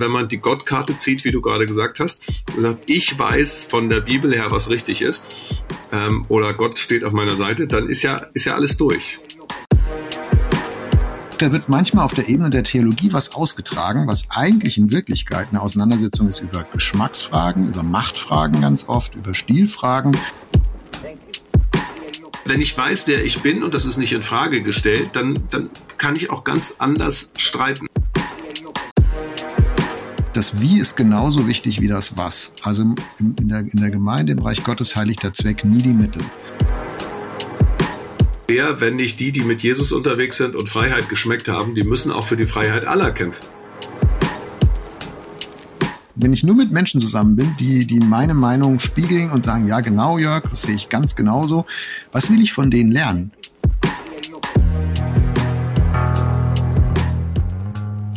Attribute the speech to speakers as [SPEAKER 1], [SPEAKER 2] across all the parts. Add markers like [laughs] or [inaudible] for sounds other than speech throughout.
[SPEAKER 1] wenn man die Gottkarte zieht, wie du gerade gesagt hast, und sagt, ich weiß von der Bibel her, was richtig ist, ähm, oder Gott steht auf meiner Seite, dann ist ja, ist ja alles durch.
[SPEAKER 2] Da wird manchmal auf der Ebene der Theologie was ausgetragen, was eigentlich in Wirklichkeit eine Auseinandersetzung ist über Geschmacksfragen, über Machtfragen ganz oft, über Stilfragen.
[SPEAKER 1] Wenn ich weiß, wer ich bin und das ist nicht in Frage gestellt, dann, dann kann ich auch ganz anders streiten.
[SPEAKER 2] Das Wie ist genauso wichtig wie das Was. Also in der, in der Gemeinde, im Reich Gottes heiligt der Zweck nie die Mittel.
[SPEAKER 1] Wer, wenn nicht die, die mit Jesus unterwegs sind und Freiheit geschmeckt haben, die müssen auch für die Freiheit aller kämpfen
[SPEAKER 2] wenn ich nur mit Menschen zusammen bin, die, die meine Meinung spiegeln und sagen, ja genau, Jörg, das sehe ich ganz genauso, was will ich von denen lernen?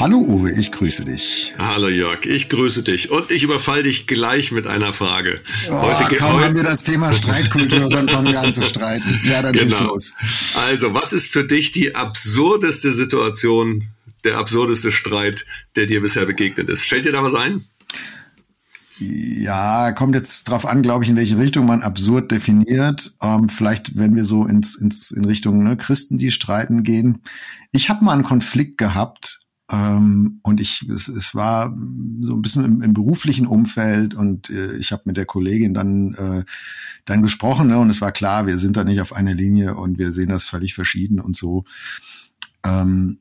[SPEAKER 2] Hallo Uwe, ich grüße dich.
[SPEAKER 1] Hallo Jörg, ich grüße dich und ich überfall dich gleich mit einer Frage.
[SPEAKER 2] Oh, heute kaum haben wir das Thema Streitkultur, dann fangen wir an zu streiten. Ja, dann genau. los.
[SPEAKER 1] Also, was ist für dich die absurdeste Situation, der absurdeste Streit, der dir bisher begegnet ist. Fällt dir da was ein?
[SPEAKER 2] Ja, kommt jetzt drauf an, glaube ich, in welche Richtung man absurd definiert. Ähm, vielleicht, wenn wir so ins, ins in Richtung ne, Christen, die streiten, gehen. Ich habe mal einen Konflikt gehabt ähm, und ich, es, es war so ein bisschen im, im beruflichen Umfeld und äh, ich habe mit der Kollegin dann äh, dann gesprochen ne, und es war klar, wir sind da nicht auf einer Linie und wir sehen das völlig verschieden und so. Ähm,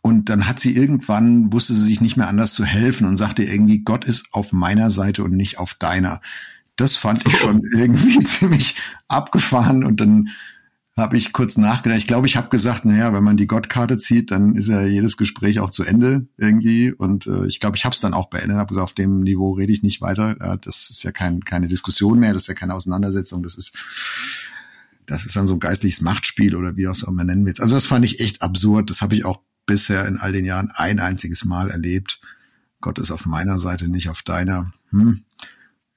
[SPEAKER 2] und dann hat sie irgendwann, wusste sie sich nicht mehr anders zu helfen und sagte irgendwie, Gott ist auf meiner Seite und nicht auf deiner. Das fand ich schon [laughs] irgendwie [laughs] ziemlich abgefahren und dann habe ich kurz nachgedacht. Ich glaube, ich habe gesagt, naja, wenn man die Gottkarte zieht, dann ist ja jedes Gespräch auch zu Ende irgendwie. Und äh, ich glaube, ich habe es dann auch beendet. Habe gesagt, auf dem Niveau rede ich nicht weiter. Ja, das ist ja kein, keine Diskussion mehr, das ist ja keine Auseinandersetzung. Das ist das ist dann so ein geistliches Machtspiel oder wie auch immer nennen willst. Also das fand ich echt absurd. Das habe ich auch bisher in all den Jahren ein einziges Mal erlebt. Gott ist auf meiner Seite, nicht auf deiner. Hm.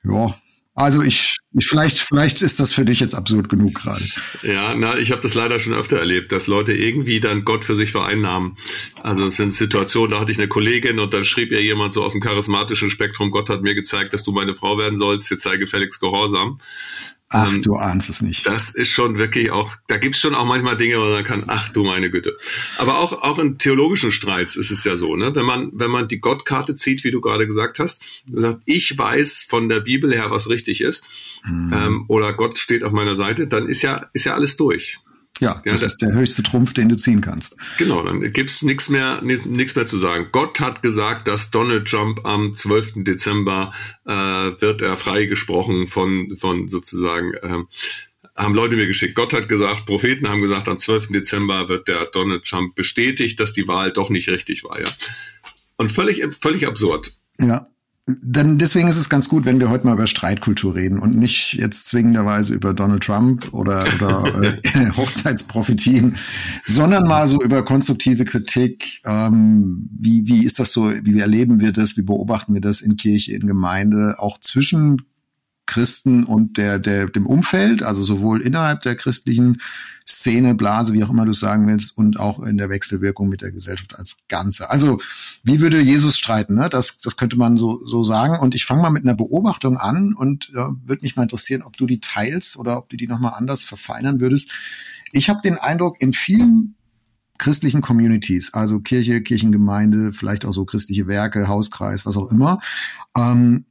[SPEAKER 2] Ja, also ich, ich vielleicht, vielleicht ist das für dich jetzt absurd genug gerade.
[SPEAKER 1] Ja, na, ich habe das leider schon öfter erlebt, dass Leute irgendwie dann Gott für sich vereinnahmen. Also es sind Situationen, da hatte ich eine Kollegin und dann schrieb ihr jemand so aus dem charismatischen Spektrum, Gott hat mir gezeigt, dass du meine Frau werden sollst, jetzt sei gefälligst gehorsam.
[SPEAKER 2] Ach, ähm, du ahnst es nicht.
[SPEAKER 1] Das ist schon wirklich auch, da gibt's schon auch manchmal Dinge, wo man kann, ach du meine Güte. Aber auch, auch in theologischen Streits ist es ja so, ne? Wenn man, wenn man die Gottkarte zieht, wie du gerade gesagt hast, sagt, ich weiß von der Bibel her, was richtig ist, mhm. ähm, oder Gott steht auf meiner Seite, dann ist ja, ist ja alles durch.
[SPEAKER 2] Ja, das ja, ist der höchste Trumpf, den du ziehen kannst.
[SPEAKER 1] Genau, dann gibt's nichts mehr, nichts mehr zu sagen. Gott hat gesagt, dass Donald Trump am 12. Dezember äh, wird er freigesprochen von, von sozusagen, äh, haben Leute mir geschickt. Gott hat gesagt, Propheten haben gesagt, am 12. Dezember wird der Donald Trump bestätigt, dass die Wahl doch nicht richtig war. Ja. Und völlig, völlig absurd.
[SPEAKER 2] Ja, dann deswegen ist es ganz gut, wenn wir heute mal über Streitkultur reden und nicht jetzt zwingenderweise über Donald Trump oder, oder [laughs] äh, [laughs] Hochzeitsprophetien, sondern mal so über konstruktive Kritik. Ähm, wie, wie ist das so, wie erleben wir das, wie beobachten wir das in Kirche, in Gemeinde, auch zwischen Christen und der, der, dem Umfeld, also sowohl innerhalb der christlichen Szene, Blase, wie auch immer du sagen willst, und auch in der Wechselwirkung mit der Gesellschaft als Ganze. Also, wie würde Jesus streiten? Ne? Das, das könnte man so, so sagen. Und ich fange mal mit einer Beobachtung an und ja, würde mich mal interessieren, ob du die teilst oder ob du die nochmal anders verfeinern würdest. Ich habe den Eindruck, in vielen christlichen Communities, also Kirche, Kirchengemeinde, vielleicht auch so christliche Werke, Hauskreis, was auch immer, ähm,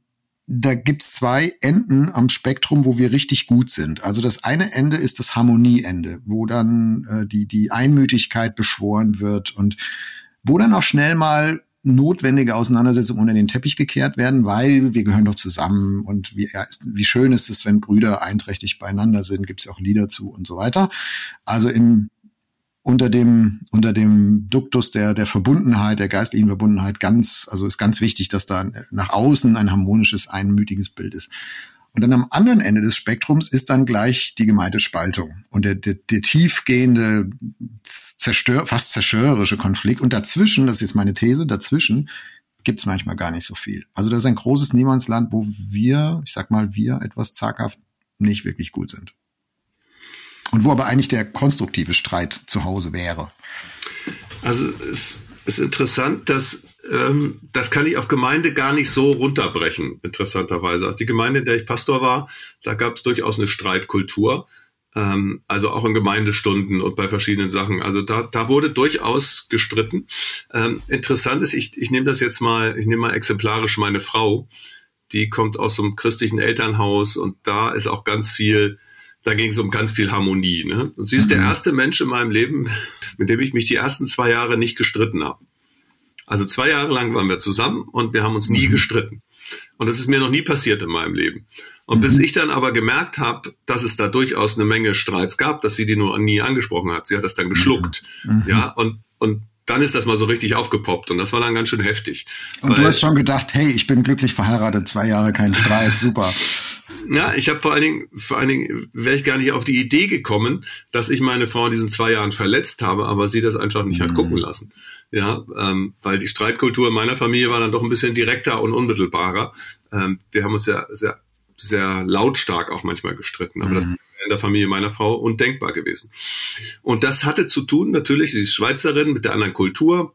[SPEAKER 2] da gibt's zwei Enden am Spektrum, wo wir richtig gut sind. Also das eine Ende ist das Harmonieende, wo dann äh, die, die Einmütigkeit beschworen wird und wo dann auch schnell mal notwendige Auseinandersetzungen unter den Teppich gekehrt werden, weil wir gehören doch zusammen und wie, wie schön ist es, wenn Brüder einträchtig beieinander sind, gibt's ja auch Lieder zu und so weiter. Also im unter dem, unter dem Duktus der, der Verbundenheit, der geistlichen Verbundenheit ganz, also ist ganz wichtig, dass da nach außen ein harmonisches, einmütiges Bild ist. Und dann am anderen Ende des Spektrums ist dann gleich die Gemeindespaltung und der, der, der tiefgehende, zerstör, fast zerstörerische Konflikt. Und dazwischen, das ist jetzt meine These, dazwischen gibt es manchmal gar nicht so viel. Also das ist ein großes Niemandsland, wo wir, ich sag mal, wir etwas zaghaft nicht wirklich gut sind. Und wo aber eigentlich der konstruktive Streit zu Hause wäre.
[SPEAKER 1] Also es ist interessant, dass ähm, das kann ich auf Gemeinde gar nicht so runterbrechen, interessanterweise. Also die Gemeinde, in der ich Pastor war, da gab es durchaus eine Streitkultur. Ähm, also auch in Gemeindestunden und bei verschiedenen Sachen. Also da, da wurde durchaus gestritten. Ähm, interessant ist, ich, ich nehme das jetzt mal, ich nehme mal exemplarisch meine Frau. Die kommt aus so einem christlichen Elternhaus und da ist auch ganz viel da ging es um ganz viel Harmonie. Ne? Und sie ist mhm. der erste Mensch in meinem Leben, [laughs] mit dem ich mich die ersten zwei Jahre nicht gestritten habe. Also zwei Jahre lang waren wir zusammen und wir haben uns nie mhm. gestritten. Und das ist mir noch nie passiert in meinem Leben. Und mhm. bis ich dann aber gemerkt habe, dass es da durchaus eine Menge Streits gab, dass sie die nur nie angesprochen hat. Sie hat das dann geschluckt. Mhm. mhm. Ja, und, und dann ist das mal so richtig aufgepoppt und das war dann ganz schön heftig.
[SPEAKER 2] Und du hast schon gedacht, hey, ich bin glücklich verheiratet, zwei Jahre kein Streit, super. [laughs]
[SPEAKER 1] Ja, ich habe vor allen Dingen, vor allen Dingen wäre ich gar nicht auf die Idee gekommen, dass ich meine Frau in diesen zwei Jahren verletzt habe, aber sie das einfach nicht hat mhm. gucken lassen. Ja, ähm, weil die Streitkultur in meiner Familie war dann doch ein bisschen direkter und unmittelbarer. Ähm, wir haben uns ja sehr, sehr lautstark auch manchmal gestritten, aber mhm. das in der Familie meiner Frau undenkbar gewesen. Und das hatte zu tun, natürlich, sie ist Schweizerin mit der anderen Kultur,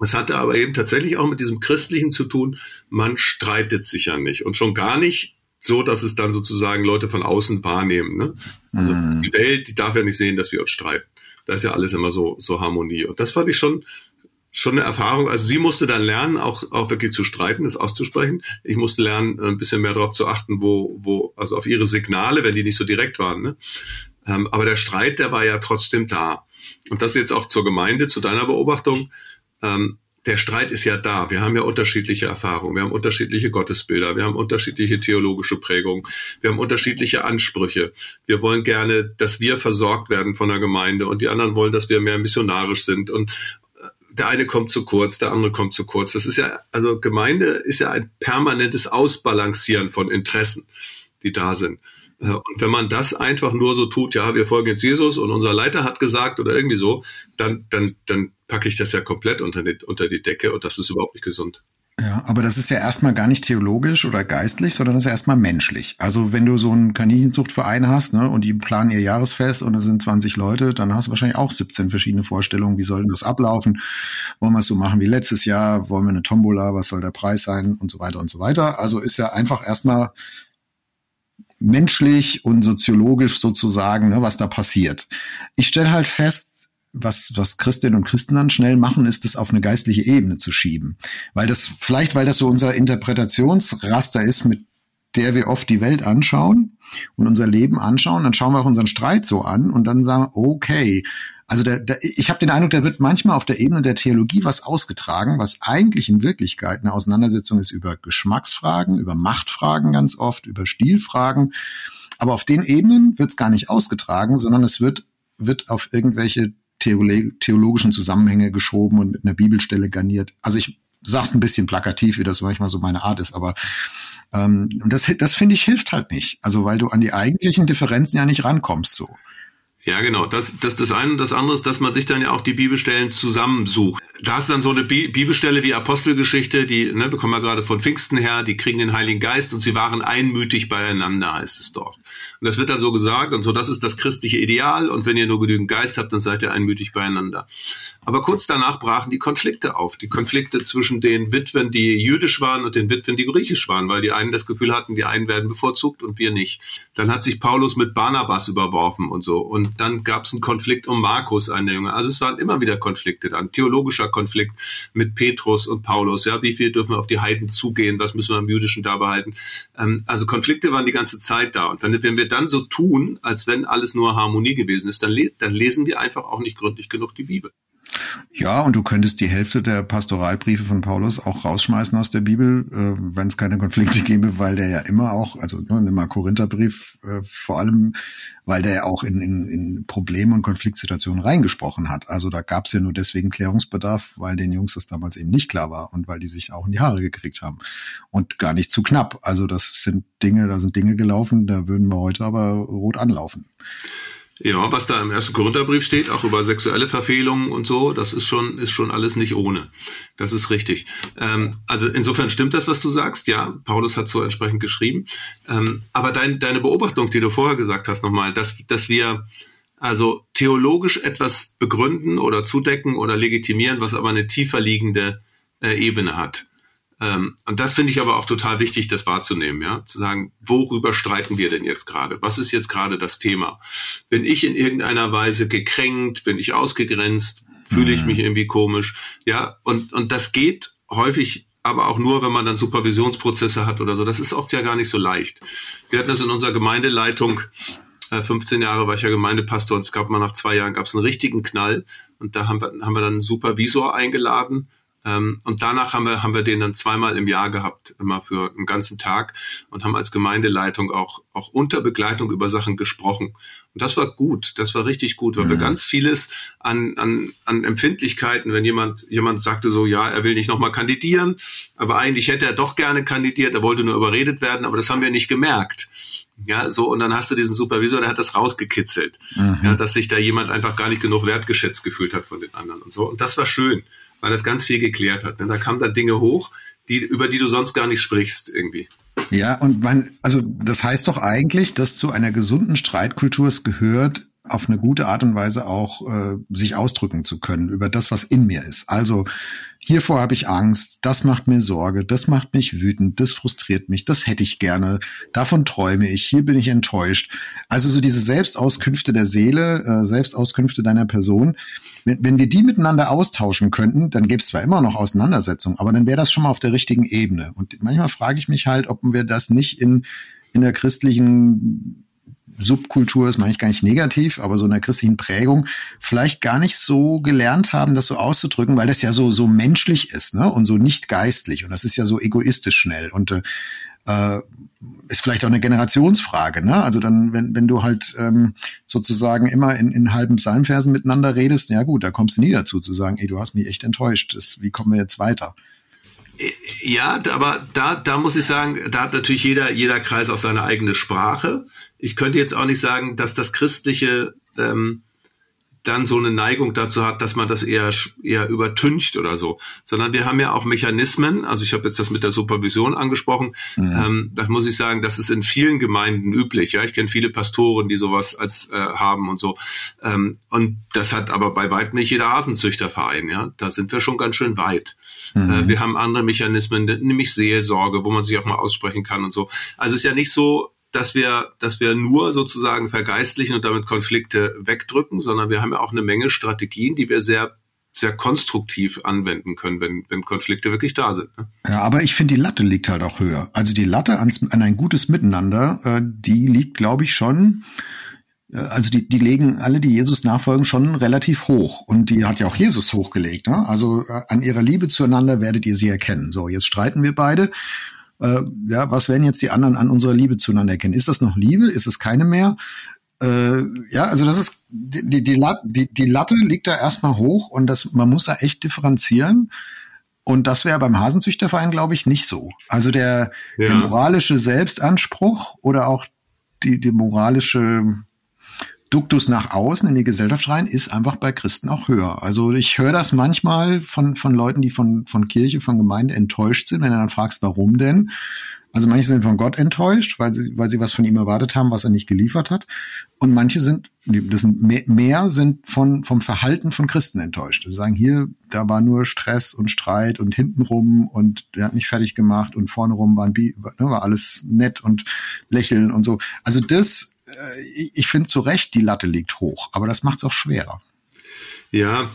[SPEAKER 1] es hatte aber eben tatsächlich auch mit diesem Christlichen zu tun, man streitet sich ja nicht und schon gar nicht so, dass es dann sozusagen Leute von außen wahrnehmen. Ne? Also mhm. die Welt, die darf ja nicht sehen, dass wir uns streiten. Da ist ja alles immer so, so Harmonie. Und das fand ich schon, schon eine Erfahrung. Also sie musste dann lernen, auch, auch wirklich zu streiten, das auszusprechen. Ich musste lernen, ein bisschen mehr darauf zu achten, wo, wo, also auf ihre Signale, wenn die nicht so direkt waren. Ne? Ähm, aber der Streit, der war ja trotzdem da. Und das jetzt auch zur Gemeinde, zu deiner Beobachtung. Ähm, der Streit ist ja da. Wir haben ja unterschiedliche Erfahrungen, wir haben unterschiedliche Gottesbilder, wir haben unterschiedliche theologische Prägungen, wir haben unterschiedliche Ansprüche. Wir wollen gerne, dass wir versorgt werden von der Gemeinde und die anderen wollen, dass wir mehr missionarisch sind und äh, der eine kommt zu kurz, der andere kommt zu kurz. Das ist ja, also Gemeinde ist ja ein permanentes Ausbalancieren von Interessen, die da sind. Äh, und wenn man das einfach nur so tut, ja, wir folgen jetzt Jesus und unser Leiter hat gesagt oder irgendwie so, dann, dann, dann packe ich das ja komplett unter die, unter die Decke und das ist überhaupt nicht gesund.
[SPEAKER 2] Ja, aber das ist ja erstmal gar nicht theologisch oder geistlich, sondern das ist erstmal menschlich. Also wenn du so einen Kaninchenzuchtverein hast, ne, und die planen ihr Jahresfest und da sind 20 Leute, dann hast du wahrscheinlich auch 17 verschiedene Vorstellungen, wie soll denn das ablaufen? Wollen wir es so machen wie letztes Jahr? Wollen wir eine Tombola? Was soll der Preis sein? Und so weiter und so weiter. Also ist ja einfach erstmal menschlich und soziologisch sozusagen, ne, was da passiert. Ich stelle halt fest, was, was Christinnen und Christen dann schnell machen, ist es auf eine geistliche Ebene zu schieben. Weil das, vielleicht weil das so unser Interpretationsraster ist, mit der wir oft die Welt anschauen und unser Leben anschauen, dann schauen wir auch unseren Streit so an und dann sagen, okay, also der, der, ich habe den Eindruck, da wird manchmal auf der Ebene der Theologie was ausgetragen, was eigentlich in Wirklichkeit eine Auseinandersetzung ist über Geschmacksfragen, über Machtfragen ganz oft, über Stilfragen. Aber auf den Ebenen wird es gar nicht ausgetragen, sondern es wird, wird auf irgendwelche theologischen Zusammenhänge geschoben und mit einer Bibelstelle garniert. Also ich sag's ein bisschen plakativ, wie das manchmal so meine Art ist, aber ähm, das, das finde ich hilft halt nicht. Also weil du an die eigentlichen Differenzen ja nicht rankommst so.
[SPEAKER 1] Ja, genau. Das, das das eine und das andere ist, dass man sich dann ja auch die Bibelstellen zusammensucht. Da hast du dann so eine Bi Bibelstelle wie Apostelgeschichte, die ne, bekommen wir gerade von Pfingsten her, die kriegen den Heiligen Geist und sie waren einmütig beieinander, heißt es dort. Und das wird dann so gesagt und so, das ist das christliche Ideal und wenn ihr nur genügend Geist habt, dann seid ihr einmütig beieinander. Aber kurz danach brachen die Konflikte auf. Die Konflikte zwischen den Witwen, die jüdisch waren und den Witwen, die griechisch waren, weil die einen das Gefühl hatten, die einen werden bevorzugt und wir nicht. Dann hat sich Paulus mit Barnabas überworfen und so. Und dann gab es einen Konflikt um Markus, einen der Jünger. Also es waren immer wieder Konflikte dann. Theologischer Konflikt mit Petrus und Paulus. Ja, wie viel dürfen wir auf die Heiden zugehen? Was müssen wir am Jüdischen da behalten? Ähm, also Konflikte waren die ganze Zeit da. Und wenn, wenn wir dann so tun, als wenn alles nur Harmonie gewesen ist, dann, le dann lesen wir einfach auch nicht gründlich genug die Bibel.
[SPEAKER 2] Ja, und du könntest die Hälfte der Pastoralbriefe von Paulus auch rausschmeißen aus der Bibel, äh, wenn es keine Konflikte gäbe, weil der ja immer auch, also ne, nimm mal Korintherbrief, äh, vor allem, weil der ja auch in, in, in Probleme und Konfliktsituationen reingesprochen hat. Also da gab es ja nur deswegen Klärungsbedarf, weil den Jungs das damals eben nicht klar war und weil die sich auch in die Haare gekriegt haben. Und gar nicht zu knapp. Also das sind Dinge, da sind Dinge gelaufen, da würden wir heute aber rot anlaufen.
[SPEAKER 1] Ja, was da im ersten Korintherbrief steht, auch über sexuelle Verfehlungen und so, das ist schon, ist schon alles nicht ohne. Das ist richtig. Ähm, also insofern stimmt das, was du sagst. Ja, Paulus hat so entsprechend geschrieben. Ähm, aber dein, deine Beobachtung, die du vorher gesagt hast, nochmal, dass, dass wir also theologisch etwas begründen oder zudecken oder legitimieren, was aber eine tiefer liegende äh, Ebene hat. Ähm, und das finde ich aber auch total wichtig, das wahrzunehmen, ja, zu sagen, worüber streiten wir denn jetzt gerade? Was ist jetzt gerade das Thema? Bin ich in irgendeiner Weise gekränkt? Bin ich ausgegrenzt? Fühle ich mhm. mich irgendwie komisch? Ja, und, und das geht häufig aber auch nur, wenn man dann Supervisionsprozesse hat oder so. Das ist oft ja gar nicht so leicht. Wir hatten das in unserer Gemeindeleitung 15 äh, Jahre war ich ja Gemeindepastor und es gab mal nach zwei Jahren gab es einen richtigen Knall und da haben wir, haben wir dann einen Supervisor eingeladen und danach haben wir, haben wir den dann zweimal im Jahr gehabt, immer für einen ganzen Tag und haben als Gemeindeleitung auch, auch unter Begleitung über Sachen gesprochen. Und das war gut, das war richtig gut, weil mhm. wir ganz vieles an, an, an Empfindlichkeiten, wenn jemand, jemand sagte so, ja, er will nicht nochmal kandidieren, aber eigentlich hätte er doch gerne kandidiert, er wollte nur überredet werden, aber das haben wir nicht gemerkt. Ja, so, und dann hast du diesen Supervisor, der hat das rausgekitzelt. Mhm. Ja, dass sich da jemand einfach gar nicht genug wertgeschätzt gefühlt hat von den anderen und so. Und das war schön weil das ganz viel geklärt hat. Denn da kamen dann Dinge hoch, die, über die du sonst gar nicht sprichst irgendwie.
[SPEAKER 2] Ja, und man, also das heißt doch eigentlich, dass zu einer gesunden Streitkultur es gehört, auf eine gute Art und Weise auch äh, sich ausdrücken zu können über das, was in mir ist. Also hiervor habe ich Angst, das macht mir Sorge, das macht mich wütend, das frustriert mich, das hätte ich gerne, davon träume ich, hier bin ich enttäuscht. Also so diese Selbstauskünfte der Seele, äh, Selbstauskünfte deiner Person, wenn, wenn wir die miteinander austauschen könnten, dann gäbe es zwar immer noch Auseinandersetzungen, aber dann wäre das schon mal auf der richtigen Ebene. Und manchmal frage ich mich halt, ob wir das nicht in, in der christlichen Subkultur ist, meine ich gar nicht negativ, aber so in der christlichen Prägung vielleicht gar nicht so gelernt haben, das so auszudrücken, weil das ja so so menschlich ist, ne? Und so nicht geistlich und das ist ja so egoistisch schnell und äh, ist vielleicht auch eine Generationsfrage, ne? Also dann, wenn, wenn du halt ähm, sozusagen immer in, in halben Psalmversen miteinander redest, ja gut, da kommst du nie dazu zu sagen, ey, du hast mich echt enttäuscht. Das, wie kommen wir jetzt weiter?
[SPEAKER 1] Ja, aber da, da muss ich sagen, da hat natürlich jeder, jeder Kreis auch seine eigene Sprache. Ich könnte jetzt auch nicht sagen, dass das christliche ähm, dann so eine Neigung dazu hat, dass man das eher eher übertüncht oder so, sondern wir haben ja auch Mechanismen. Also ich habe jetzt das mit der Supervision angesprochen. Ja. Ähm, das muss ich sagen, das ist in vielen Gemeinden üblich. Ja, ich kenne viele Pastoren, die sowas als äh, haben und so. Ähm, und das hat aber bei weitem nicht jeder Hasenzüchterverein. Ja, da sind wir schon ganz schön weit. Mhm. Äh, wir haben andere Mechanismen, nämlich Seelsorge, wo man sich auch mal aussprechen kann und so. Also es ist ja nicht so, dass wir, dass wir nur sozusagen vergeistlichen und damit Konflikte wegdrücken, sondern wir haben ja auch eine Menge Strategien, die wir sehr sehr konstruktiv anwenden können, wenn, wenn Konflikte wirklich da sind. Ne?
[SPEAKER 2] Ja, aber ich finde, die Latte liegt halt auch höher. Also die Latte ans, an ein gutes Miteinander, äh, die liegt, glaube ich, schon, äh, also die, die legen alle, die Jesus nachfolgen, schon relativ hoch. Und die hat ja auch Jesus hochgelegt. Ne? Also äh, an ihrer Liebe zueinander werdet ihr sie erkennen. So, jetzt streiten wir beide äh, ja, was werden jetzt die anderen an unserer Liebe zueinander erkennen? Ist das noch Liebe? Ist es keine mehr? Äh, ja, also das ist, die, die, die, die Latte liegt da erstmal hoch und das, man muss da echt differenzieren. Und das wäre beim Hasenzüchterverein, glaube ich, nicht so. Also der, ja. der moralische Selbstanspruch oder auch die, die moralische Duktus nach außen in die Gesellschaft rein ist einfach bei Christen auch höher. Also ich höre das manchmal von, von Leuten, die von, von Kirche, von Gemeinde enttäuscht sind, wenn du dann fragst, warum denn? Also manche sind von Gott enttäuscht, weil sie, weil sie was von ihm erwartet haben, was er nicht geliefert hat. Und manche sind, das sind mehr, mehr sind von, vom Verhalten von Christen enttäuscht. Sie sagen, hier, da war nur Stress und Streit und hintenrum und der hat mich fertig gemacht und vorne rum war, ne, war alles nett und lächeln und so. Also das ich finde zu Recht, die Latte liegt hoch, aber das macht es auch schwerer.
[SPEAKER 1] Ja,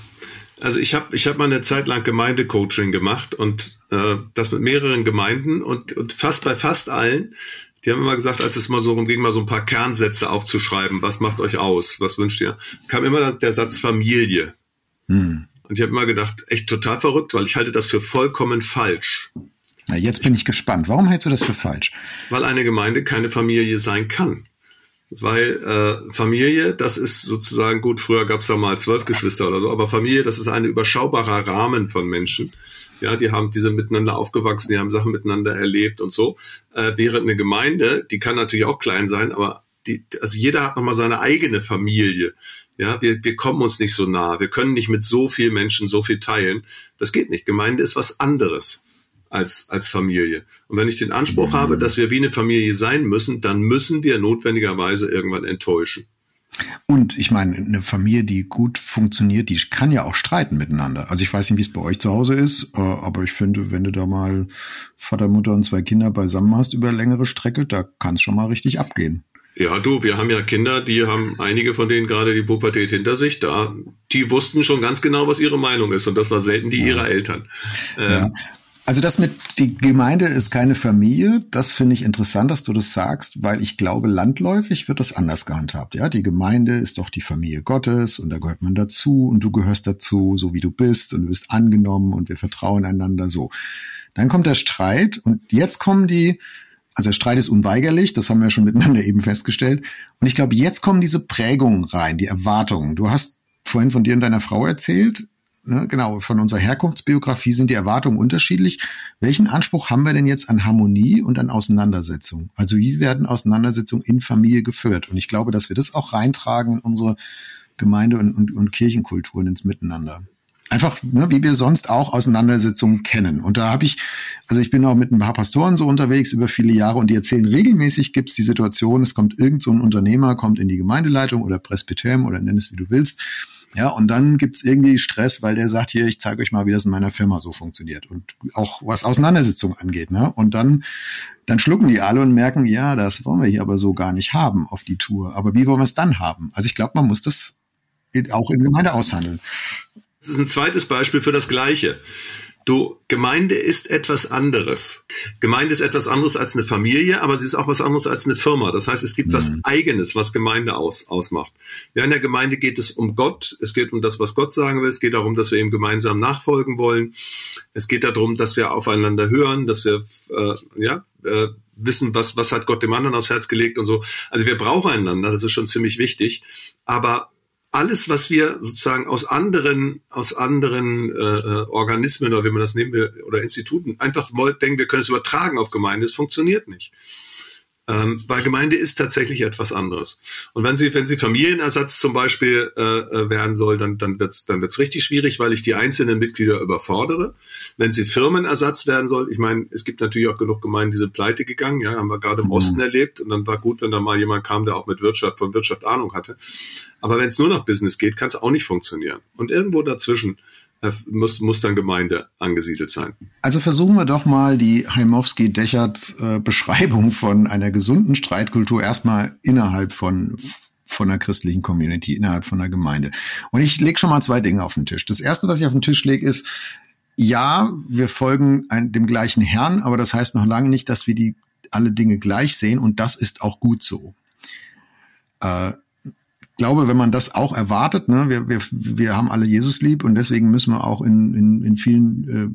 [SPEAKER 1] also ich habe ich hab mal eine Zeit lang Gemeindecoaching gemacht und äh, das mit mehreren Gemeinden und, und fast bei fast allen, die haben immer gesagt, als es mal so rumging, mal so ein paar Kernsätze aufzuschreiben, was macht euch aus, was wünscht ihr, kam immer der Satz Familie. Hm. Und ich habe immer gedacht, echt total verrückt, weil ich halte das für vollkommen falsch.
[SPEAKER 2] Na, jetzt bin ich gespannt. Warum hältst du das für falsch?
[SPEAKER 1] Weil eine Gemeinde keine Familie sein kann. Weil äh, Familie, das ist sozusagen gut, früher gab es ja mal zwölf Geschwister oder so, aber Familie, das ist ein überschaubarer Rahmen von Menschen. Ja, die haben diese miteinander aufgewachsen, die haben Sachen miteinander erlebt und so. Äh, während eine Gemeinde, die kann natürlich auch klein sein, aber die, also jeder hat nochmal seine eigene Familie. Ja, wir, wir kommen uns nicht so nah. Wir können nicht mit so vielen Menschen so viel teilen. Das geht nicht. Gemeinde ist was anderes als, als Familie. Und wenn ich den Anspruch mhm. habe, dass wir wie eine Familie sein müssen, dann müssen wir notwendigerweise irgendwann enttäuschen.
[SPEAKER 2] Und ich meine, eine Familie, die gut funktioniert, die kann ja auch streiten miteinander. Also ich weiß nicht, wie es bei euch zu Hause ist, äh, aber ich finde, wenn du da mal Vater, Mutter und zwei Kinder beisammen hast über längere Strecke, da kann es schon mal richtig abgehen.
[SPEAKER 1] Ja, du, wir haben ja Kinder, die haben einige von denen gerade die Pubertät hinter sich. Da, die wussten schon ganz genau, was ihre Meinung ist, und das war selten die ja. ihrer Eltern.
[SPEAKER 2] Ja. Also das mit die Gemeinde ist keine Familie, das finde ich interessant, dass du das sagst, weil ich glaube, landläufig wird das anders gehandhabt. Ja, die Gemeinde ist doch die Familie Gottes und da gehört man dazu und du gehörst dazu, so wie du bist und du bist angenommen und wir vertrauen einander so. Dann kommt der Streit und jetzt kommen die, also der Streit ist unweigerlich, das haben wir ja schon miteinander eben festgestellt. Und ich glaube, jetzt kommen diese Prägungen rein, die Erwartungen. Du hast vorhin von dir und deiner Frau erzählt ne, genau, von unserer Herkunftsbiografie sind die Erwartungen unterschiedlich. Welchen Anspruch haben wir denn jetzt an Harmonie und an Auseinandersetzung? Also wie werden Auseinandersetzungen in Familie geführt? Und ich glaube, dass wir das auch reintragen in unsere Gemeinde- und, und, und Kirchenkulturen ins Miteinander einfach, ne, wie wir sonst auch Auseinandersetzungen kennen. Und da habe ich, also ich bin auch mit ein paar Pastoren so unterwegs über viele Jahre und die erzählen regelmäßig gibt's die Situation, es kommt irgend so ein Unternehmer, kommt in die Gemeindeleitung oder Presbyterium oder nenn es wie du willst ja, und dann gibt's irgendwie Stress, weil der sagt, hier, ich zeige euch mal, wie das in meiner Firma so funktioniert. Und auch was Auseinandersetzung angeht. Ne? Und dann, dann schlucken die alle und merken, ja, das wollen wir hier aber so gar nicht haben auf die Tour. Aber wie wollen wir es dann haben? Also ich glaube, man muss das auch in Gemeinde aushandeln.
[SPEAKER 1] Das ist ein zweites Beispiel für das Gleiche. Du, Gemeinde ist etwas anderes. Gemeinde ist etwas anderes als eine Familie, aber sie ist auch was anderes als eine Firma. Das heißt, es gibt mhm. was Eigenes, was Gemeinde aus, ausmacht. Ja, in der Gemeinde geht es um Gott. Es geht um das, was Gott sagen will. Es geht darum, dass wir ihm gemeinsam nachfolgen wollen. Es geht darum, dass wir aufeinander hören, dass wir, äh, ja, äh, wissen, was, was hat Gott dem anderen aufs Herz gelegt und so. Also wir brauchen einander. Das ist schon ziemlich wichtig. Aber alles, was wir sozusagen aus anderen, aus anderen äh, äh, Organismen oder wie man das nehmen will, oder Instituten einfach denken, wir können es übertragen auf Gemeinde, es funktioniert nicht. Ähm, weil Gemeinde ist tatsächlich etwas anderes. Und wenn sie, wenn sie Familienersatz zum Beispiel äh, äh werden soll, dann, dann wird's dann wird's richtig schwierig, weil ich die einzelnen Mitglieder überfordere. Wenn sie Firmenersatz werden soll, ich meine, es gibt natürlich auch genug Gemeinden, die sind pleite gegangen, ja, haben wir gerade im mhm. Osten erlebt. Und dann war gut, wenn da mal jemand kam, der auch mit Wirtschaft, von Wirtschaft Ahnung hatte. Aber wenn es nur noch Business geht, kann es auch nicht funktionieren. Und irgendwo dazwischen muss, muss dann Gemeinde angesiedelt sein.
[SPEAKER 2] Also versuchen wir doch mal die Heimowski-Dechert-Beschreibung äh, [laughs] von einer gesunden Streitkultur erstmal innerhalb von von der christlichen Community, innerhalb von der Gemeinde. Und ich lege schon mal zwei Dinge auf den Tisch. Das erste, was ich auf den Tisch lege, ist, ja, wir folgen ein, dem gleichen Herrn, aber das heißt noch lange nicht, dass wir die alle Dinge gleich sehen und das ist auch gut so. Äh, glaube, wenn man das auch erwartet, ne, wir, wir, wir haben alle Jesus lieb und deswegen müssen wir auch in, in, in vielen äh,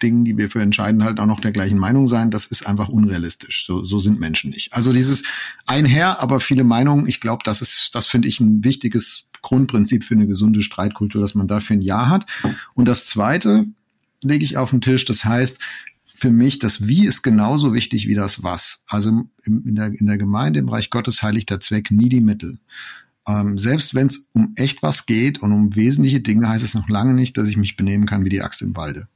[SPEAKER 2] Dingen, die wir für entscheiden, halt auch noch der gleichen Meinung sein. Das ist einfach unrealistisch. So, so sind Menschen nicht. Also dieses einher, aber viele Meinungen, ich glaube, das ist, das finde ich ein wichtiges Grundprinzip für eine gesunde Streitkultur, dass man dafür ein Ja hat. Und das zweite lege ich auf den Tisch, das heißt, für mich, das Wie ist genauso wichtig wie das Was. Also in der, in der Gemeinde, im Reich Gottes heiligt der Zweck nie die Mittel. Ähm, selbst wenn es um echt was geht und um wesentliche Dinge, heißt es noch lange nicht, dass ich mich benehmen kann wie die Axt im Walde.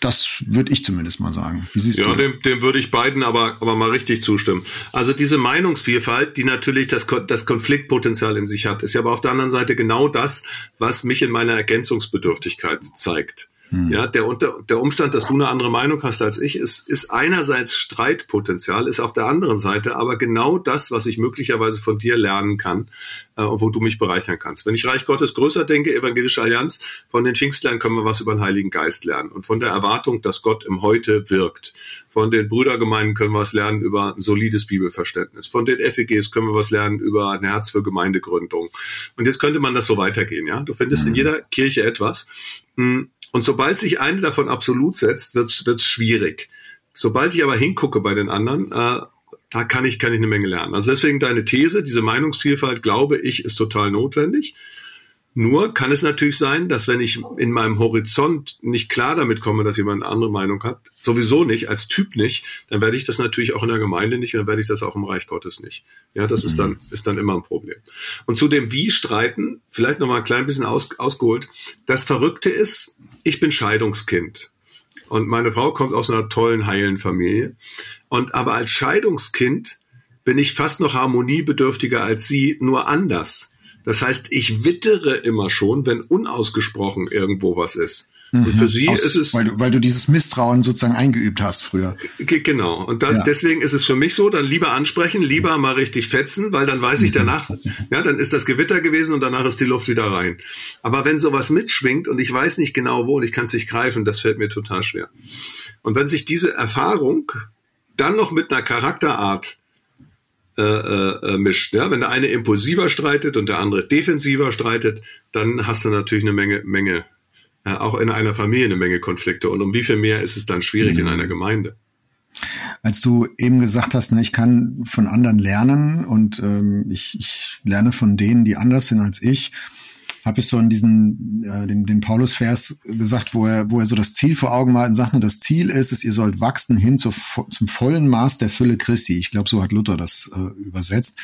[SPEAKER 2] Das würde ich zumindest mal sagen.
[SPEAKER 1] Wie siehst ja, du? Dem, dem würde ich beiden aber, aber mal richtig zustimmen. Also diese Meinungsvielfalt, die natürlich das, das Konfliktpotenzial in sich hat, ist ja aber auf der anderen Seite genau das, was mich in meiner Ergänzungsbedürftigkeit zeigt. Hm. Ja, der, unter, der Umstand, dass du eine andere Meinung hast als ich, ist, ist einerseits Streitpotenzial, ist auf der anderen Seite aber genau das, was ich möglicherweise von dir lernen kann äh, und wo du mich bereichern kannst. Wenn ich Reich Gottes größer denke, Evangelische Allianz, von den Pfingstlern können wir was über den Heiligen Geist lernen und von der Erwartung, dass Gott im Heute wirkt. Von den Brüdergemeinden können wir was lernen über ein solides Bibelverständnis. Von den FEGs können wir was lernen über ein Herz für Gemeindegründung. Und jetzt könnte man das so weitergehen. Ja, Du findest mhm. in jeder Kirche etwas. Hm, und sobald sich eine davon absolut setzt, wird es schwierig. Sobald ich aber hingucke bei den anderen, äh, da kann ich, kann ich eine Menge lernen. Also deswegen deine These, diese Meinungsvielfalt, glaube ich, ist total notwendig. Nur kann es natürlich sein, dass wenn ich in meinem Horizont nicht klar damit komme, dass jemand eine andere Meinung hat, sowieso nicht, als Typ nicht, dann werde ich das natürlich auch in der Gemeinde nicht, dann werde ich das auch im Reich Gottes nicht. Ja, das mhm. ist dann, ist dann immer ein Problem. Und zu dem Wie streiten, vielleicht noch mal ein klein bisschen aus, ausgeholt. Das Verrückte ist, ich bin Scheidungskind. Und meine Frau kommt aus einer tollen, heilen Familie. Und aber als Scheidungskind bin ich fast noch harmoniebedürftiger als sie, nur anders. Das heißt, ich wittere immer schon, wenn unausgesprochen irgendwo was ist.
[SPEAKER 2] Und für mhm. sie Aus, ist es. Weil du, weil du dieses Misstrauen sozusagen eingeübt hast früher.
[SPEAKER 1] Genau. Und dann, ja. deswegen ist es für mich so, dann lieber ansprechen, lieber mal richtig fetzen, weil dann weiß ich mhm. danach, [laughs] ja, dann ist das Gewitter gewesen und danach ist die Luft wieder rein. Aber wenn sowas mitschwingt und ich weiß nicht genau wo und ich kann es nicht greifen, das fällt mir total schwer. Und wenn sich diese Erfahrung dann noch mit einer Charakterart äh, äh, äh, mischt. Ja? Wenn der eine impulsiver streitet und der andere defensiver streitet, dann hast du natürlich eine Menge, Menge, äh, auch in einer Familie eine Menge Konflikte. Und um wie viel mehr ist es dann schwierig mhm. in einer Gemeinde?
[SPEAKER 2] Als du eben gesagt hast, ne, ich kann von anderen lernen und ähm, ich, ich lerne von denen, die anders sind als ich, habe ich so in diesen, äh, den, den Paulus-Vers gesagt, wo er, wo er so das Ziel vor Augen malt und sagt, das Ziel ist es, ihr sollt wachsen hin zu, zum vollen Maß der Fülle Christi. Ich glaube, so hat Luther das äh, übersetzt.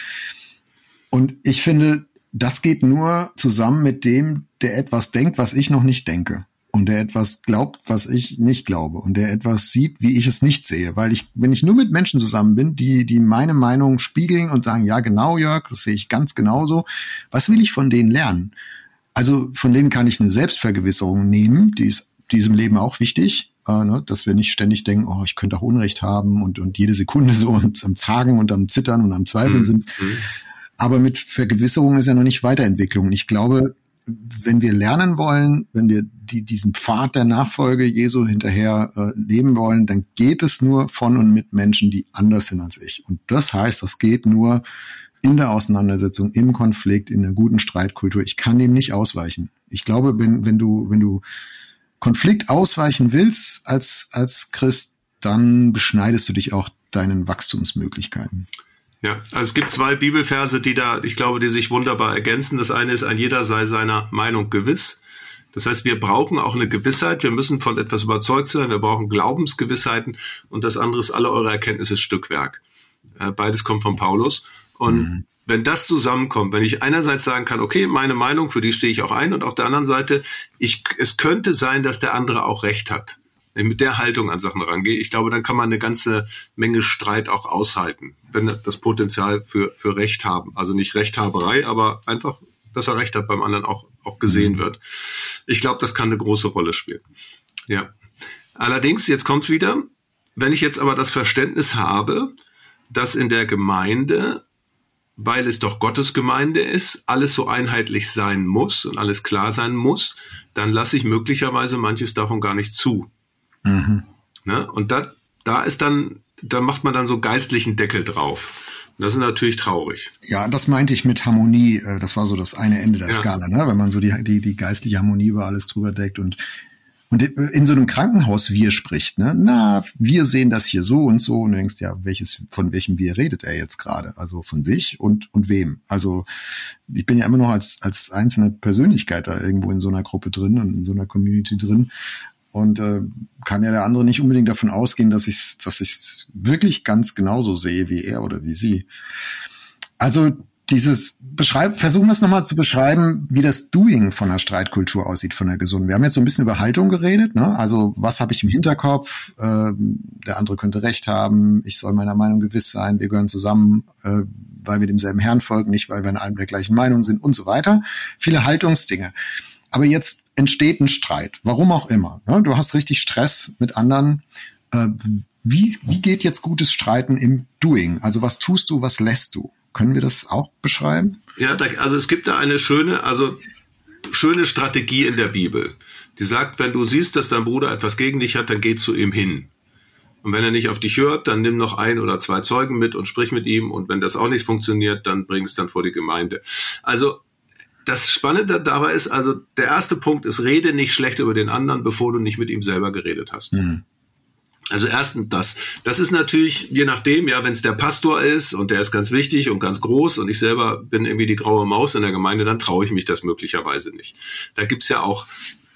[SPEAKER 2] Und ich finde, das geht nur zusammen mit dem, der etwas denkt, was ich noch nicht denke. Und der etwas glaubt, was ich nicht glaube. Und der etwas sieht, wie ich es nicht sehe. Weil ich, wenn ich nur mit Menschen zusammen bin, die, die meine Meinung spiegeln und sagen, ja, genau, Jörg, das sehe ich ganz genauso. Was will ich von denen lernen? Also von denen kann ich eine Selbstvergewisserung nehmen, die ist diesem Leben auch wichtig, äh, ne, dass wir nicht ständig denken, oh, ich könnte auch Unrecht haben und, und jede Sekunde so am, Zagen und am Zittern und am Zweifeln mhm. sind. Mhm. Aber mit Vergewisserung ist ja noch nicht Weiterentwicklung. Ich glaube, wenn wir lernen wollen, wenn wir die, diesen Pfad der Nachfolge Jesu hinterher äh, leben wollen, dann geht es nur von und mit Menschen, die anders sind als ich. Und das heißt, das geht nur, in der Auseinandersetzung, im Konflikt, in einer guten Streitkultur. Ich kann dem nicht ausweichen. Ich glaube, wenn, wenn du, wenn du Konflikt ausweichen willst als, als Christ, dann beschneidest du dich auch deinen Wachstumsmöglichkeiten.
[SPEAKER 1] Ja, also es gibt zwei Bibelverse, die da, ich glaube, die sich wunderbar ergänzen. Das eine ist, ein jeder sei seiner Meinung gewiss. Das heißt, wir brauchen auch eine Gewissheit. Wir müssen von etwas überzeugt sein. Wir brauchen Glaubensgewissheiten. Und das andere ist, alle eure Erkenntnisse Stückwerk. Äh, beides kommt von Paulus. Und mhm. wenn das zusammenkommt, wenn ich einerseits sagen kann, okay, meine Meinung, für die stehe ich auch ein, und auf der anderen Seite, ich, es könnte sein, dass der andere auch recht hat. Wenn ich mit der Haltung an Sachen rangehe, ich glaube, dann kann man eine ganze Menge Streit auch aushalten, wenn das Potenzial für, für Recht haben. Also nicht Rechthaberei, aber einfach, dass er Recht hat beim anderen auch, auch gesehen mhm. wird. Ich glaube, das kann eine große Rolle spielen. Ja. Allerdings, jetzt kommt's wieder, wenn ich jetzt aber das Verständnis habe, dass in der Gemeinde weil es doch Gottes Gemeinde ist, alles so einheitlich sein muss und alles klar sein muss, dann lasse ich möglicherweise manches davon gar nicht zu. Mhm. Ne? Und da, da ist dann, da macht man dann so geistlichen Deckel drauf. das ist natürlich traurig.
[SPEAKER 2] Ja, das meinte ich mit Harmonie. Äh, das war so das eine Ende der ja. Skala, ne? wenn man so die, die, die geistliche Harmonie über alles drüber deckt und und in so einem Krankenhaus wir spricht, ne? Na, wir sehen das hier so und so und du denkst, ja, welches, von welchem wir redet er jetzt gerade? Also von sich und, und wem? Also ich bin ja immer noch als, als einzelne Persönlichkeit da irgendwo in so einer Gruppe drin und in so einer Community drin. Und äh, kann ja der andere nicht unbedingt davon ausgehen, dass ich dass ich wirklich ganz genauso sehe wie er oder wie sie. Also dieses beschreib, versuchen wir es nochmal zu beschreiben, wie das Doing von der Streitkultur aussieht, von der gesunden. Wir haben jetzt so ein bisschen über Haltung geredet, ne? Also was habe ich im Hinterkopf? Äh, der andere könnte recht haben, ich soll meiner Meinung gewiss sein, wir gehören zusammen, äh, weil wir demselben Herrn folgen, nicht weil wir in allem der gleichen Meinung sind und so weiter. Viele Haltungsdinge. Aber jetzt entsteht ein Streit, warum auch immer. Ne? Du hast richtig Stress mit anderen. Äh, wie, wie geht jetzt gutes Streiten im Doing? Also was tust du, was lässt du? Können wir das auch beschreiben?
[SPEAKER 1] Ja, da, also es gibt da eine schöne, also schöne Strategie in der Bibel. Die sagt, wenn du siehst, dass dein Bruder etwas gegen dich hat, dann geh zu ihm hin. Und wenn er nicht auf dich hört, dann nimm noch ein oder zwei Zeugen mit und sprich mit ihm. Und wenn das auch nicht funktioniert, dann bring es dann vor die Gemeinde. Also das Spannende dabei ist, also der erste Punkt ist, rede nicht schlecht über den anderen, bevor du nicht mit ihm selber geredet hast. Mhm. Also erstens das. Das ist natürlich, je nachdem, ja, wenn es der Pastor ist und der ist ganz wichtig und ganz groß und ich selber bin irgendwie die graue Maus in der Gemeinde, dann traue ich mich das möglicherweise nicht. Da gibt's ja auch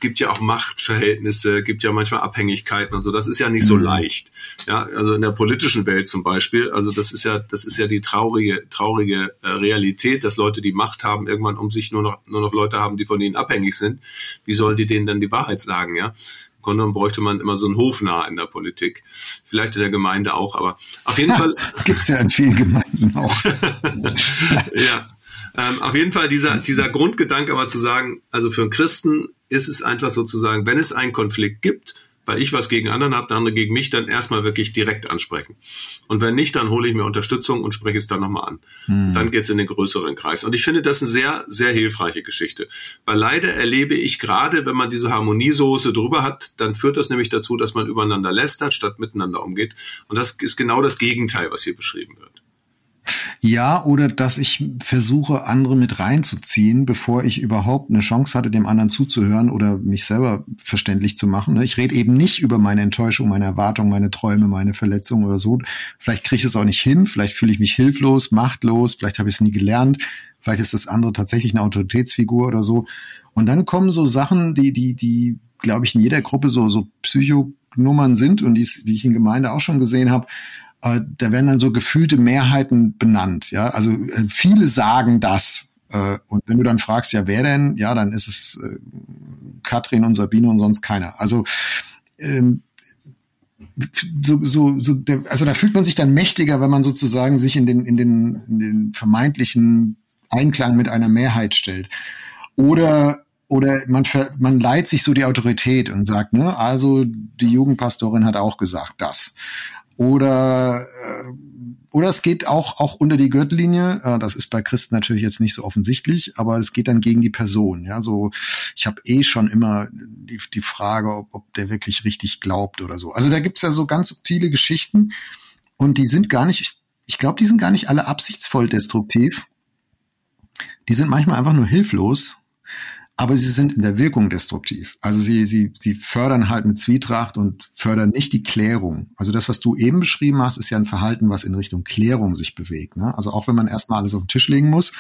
[SPEAKER 1] gibt ja auch Machtverhältnisse, gibt ja manchmal Abhängigkeiten und so. Das ist ja nicht so mhm. leicht. Ja, also in der politischen Welt zum Beispiel, also das ist ja, das ist ja die traurige, traurige äh, Realität, dass Leute, die Macht haben, irgendwann um sich nur noch, nur noch Leute haben, die von ihnen abhängig sind. Wie sollen die denen dann die Wahrheit sagen, ja? Grunde bräuchte man immer so einen Hofnah in der Politik. Vielleicht in der Gemeinde auch, aber auf jeden Fall. [laughs]
[SPEAKER 2] Gibt's ja in vielen Gemeinden auch. [laughs]
[SPEAKER 1] ja. Ähm, auf jeden Fall dieser, dieser Grundgedanke aber zu sagen, also für einen Christen ist es einfach sozusagen, wenn es einen Konflikt gibt, weil ich was gegen anderen habe, der andere gegen mich, dann erstmal wirklich direkt ansprechen. Und wenn nicht, dann hole ich mir Unterstützung und spreche es dann nochmal an. Hm. Dann geht's in den größeren Kreis. Und ich finde das eine sehr, sehr hilfreiche Geschichte. Weil leider erlebe ich gerade, wenn man diese Harmoniesoße drüber hat, dann führt das nämlich dazu, dass man übereinander lästert, statt miteinander umgeht. Und das ist genau das Gegenteil, was hier beschrieben wird.
[SPEAKER 2] Ja, oder dass ich versuche, andere mit reinzuziehen, bevor ich überhaupt eine Chance hatte, dem anderen zuzuhören oder mich selber verständlich zu machen. Ne? Ich rede eben nicht über meine Enttäuschung, meine Erwartungen, meine Träume, meine Verletzungen oder so. Vielleicht kriege ich es auch nicht hin, vielleicht fühle ich mich hilflos, machtlos, vielleicht habe ich es nie gelernt, vielleicht ist das andere tatsächlich eine Autoritätsfigur oder so. Und dann kommen so Sachen, die, die, die, glaube ich, in jeder Gruppe so, so Psychonummern sind und die, die ich in Gemeinde auch schon gesehen habe äh, da werden dann so gefühlte Mehrheiten benannt. Ja, also äh, viele sagen das. Äh, und wenn du dann fragst, ja, wer denn? Ja, dann ist es äh, Katrin und Sabine und sonst keiner. Also ähm, so, so, so also da fühlt man sich dann mächtiger, wenn man sozusagen sich in den, in den, in den vermeintlichen Einklang mit einer Mehrheit stellt. Oder oder man, man leiht sich so die Autorität und sagt, ne, also die Jugendpastorin hat auch gesagt das. Oder äh, oder es geht auch auch unter die Gürtellinie. Äh, das ist bei Christen natürlich jetzt nicht so offensichtlich, aber es geht dann gegen die Person. Ja, so ich habe eh schon immer die, die Frage, ob, ob der wirklich richtig glaubt oder so. Also da gibt's ja so ganz subtile Geschichten und die sind gar nicht. Ich glaube, die sind gar nicht alle absichtsvoll destruktiv. Die sind manchmal einfach nur hilflos aber sie sind in der Wirkung destruktiv. Also sie, sie, sie fördern halt mit Zwietracht und fördern nicht die Klärung. Also das, was du eben beschrieben hast, ist ja ein Verhalten, was in Richtung Klärung sich bewegt. Ne? Also auch wenn man erstmal alles auf den Tisch legen muss,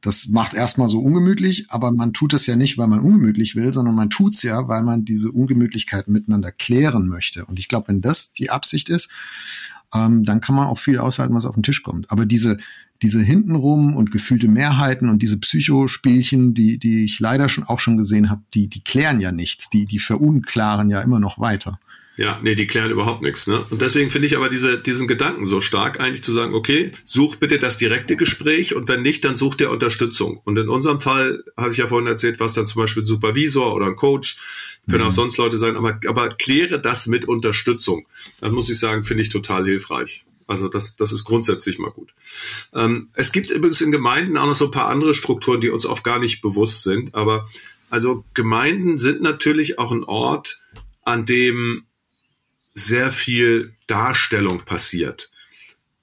[SPEAKER 2] das macht erstmal so ungemütlich, aber man tut das ja nicht, weil man ungemütlich will, sondern man tut's ja, weil man diese Ungemütlichkeiten miteinander klären möchte. Und ich glaube, wenn das die Absicht ist, ähm, dann kann man auch viel aushalten, was auf den Tisch kommt. Aber diese, diese hintenrum und gefühlte Mehrheiten und diese Psychospielchen, die, die ich leider schon auch schon gesehen habe, die, die klären ja nichts, die, die verunklaren ja immer noch weiter.
[SPEAKER 1] Ja, nee, die klären überhaupt nichts. Ne? Und deswegen finde ich aber diese, diesen Gedanken so stark, eigentlich zu sagen, okay, such bitte das direkte Gespräch und wenn nicht, dann such dir Unterstützung. Und in unserem Fall, habe ich ja vorhin erzählt, was dann zum Beispiel ein Supervisor oder ein Coach, können mhm. auch sonst Leute sein, aber, aber kläre das mit Unterstützung. Dann muss ich sagen, finde ich total hilfreich. Also das, das ist grundsätzlich mal gut. Ähm, es gibt übrigens in Gemeinden auch noch so ein paar andere Strukturen, die uns oft gar nicht bewusst sind. Aber also Gemeinden sind natürlich auch ein Ort, an dem sehr viel Darstellung passiert.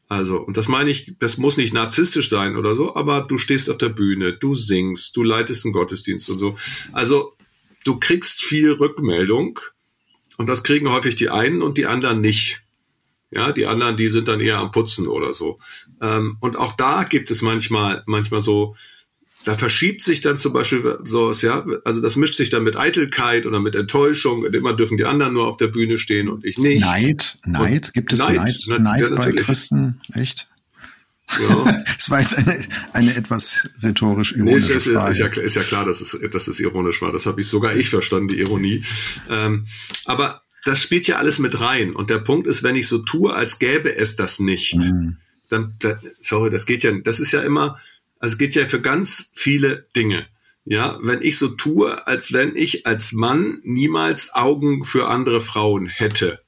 [SPEAKER 1] Also, und das meine ich, das muss nicht narzisstisch sein oder so, aber du stehst auf der Bühne, du singst, du leitest einen Gottesdienst und so. Also, du kriegst viel Rückmeldung und das kriegen häufig die einen und die anderen nicht. Ja, die anderen, die sind dann eher am Putzen oder so. Ähm, und auch da gibt es manchmal, manchmal so, da verschiebt sich dann zum Beispiel so, ja, also das mischt sich dann mit Eitelkeit oder mit Enttäuschung. Und immer dürfen die anderen nur auf der Bühne stehen und ich nicht.
[SPEAKER 2] Neid, Neid, und gibt es Neid, Neid, Neid, Neid ja, bei Christen, echt? Ja. [laughs] das war jetzt eine, eine etwas rhetorisch ironische nee, ist, Frage.
[SPEAKER 1] Ist ja, ist ja klar, dass es, dass es ironisch war. Das habe ich sogar ich verstanden, die Ironie. Ähm, aber das spielt ja alles mit rein. Und der Punkt ist, wenn ich so tue, als gäbe es das nicht, mhm. dann, da, sorry, das geht ja, das ist ja immer, also geht ja für ganz viele Dinge. ja, wenn ich so tue, als wenn ich als Mann niemals Augen für andere Frauen hätte,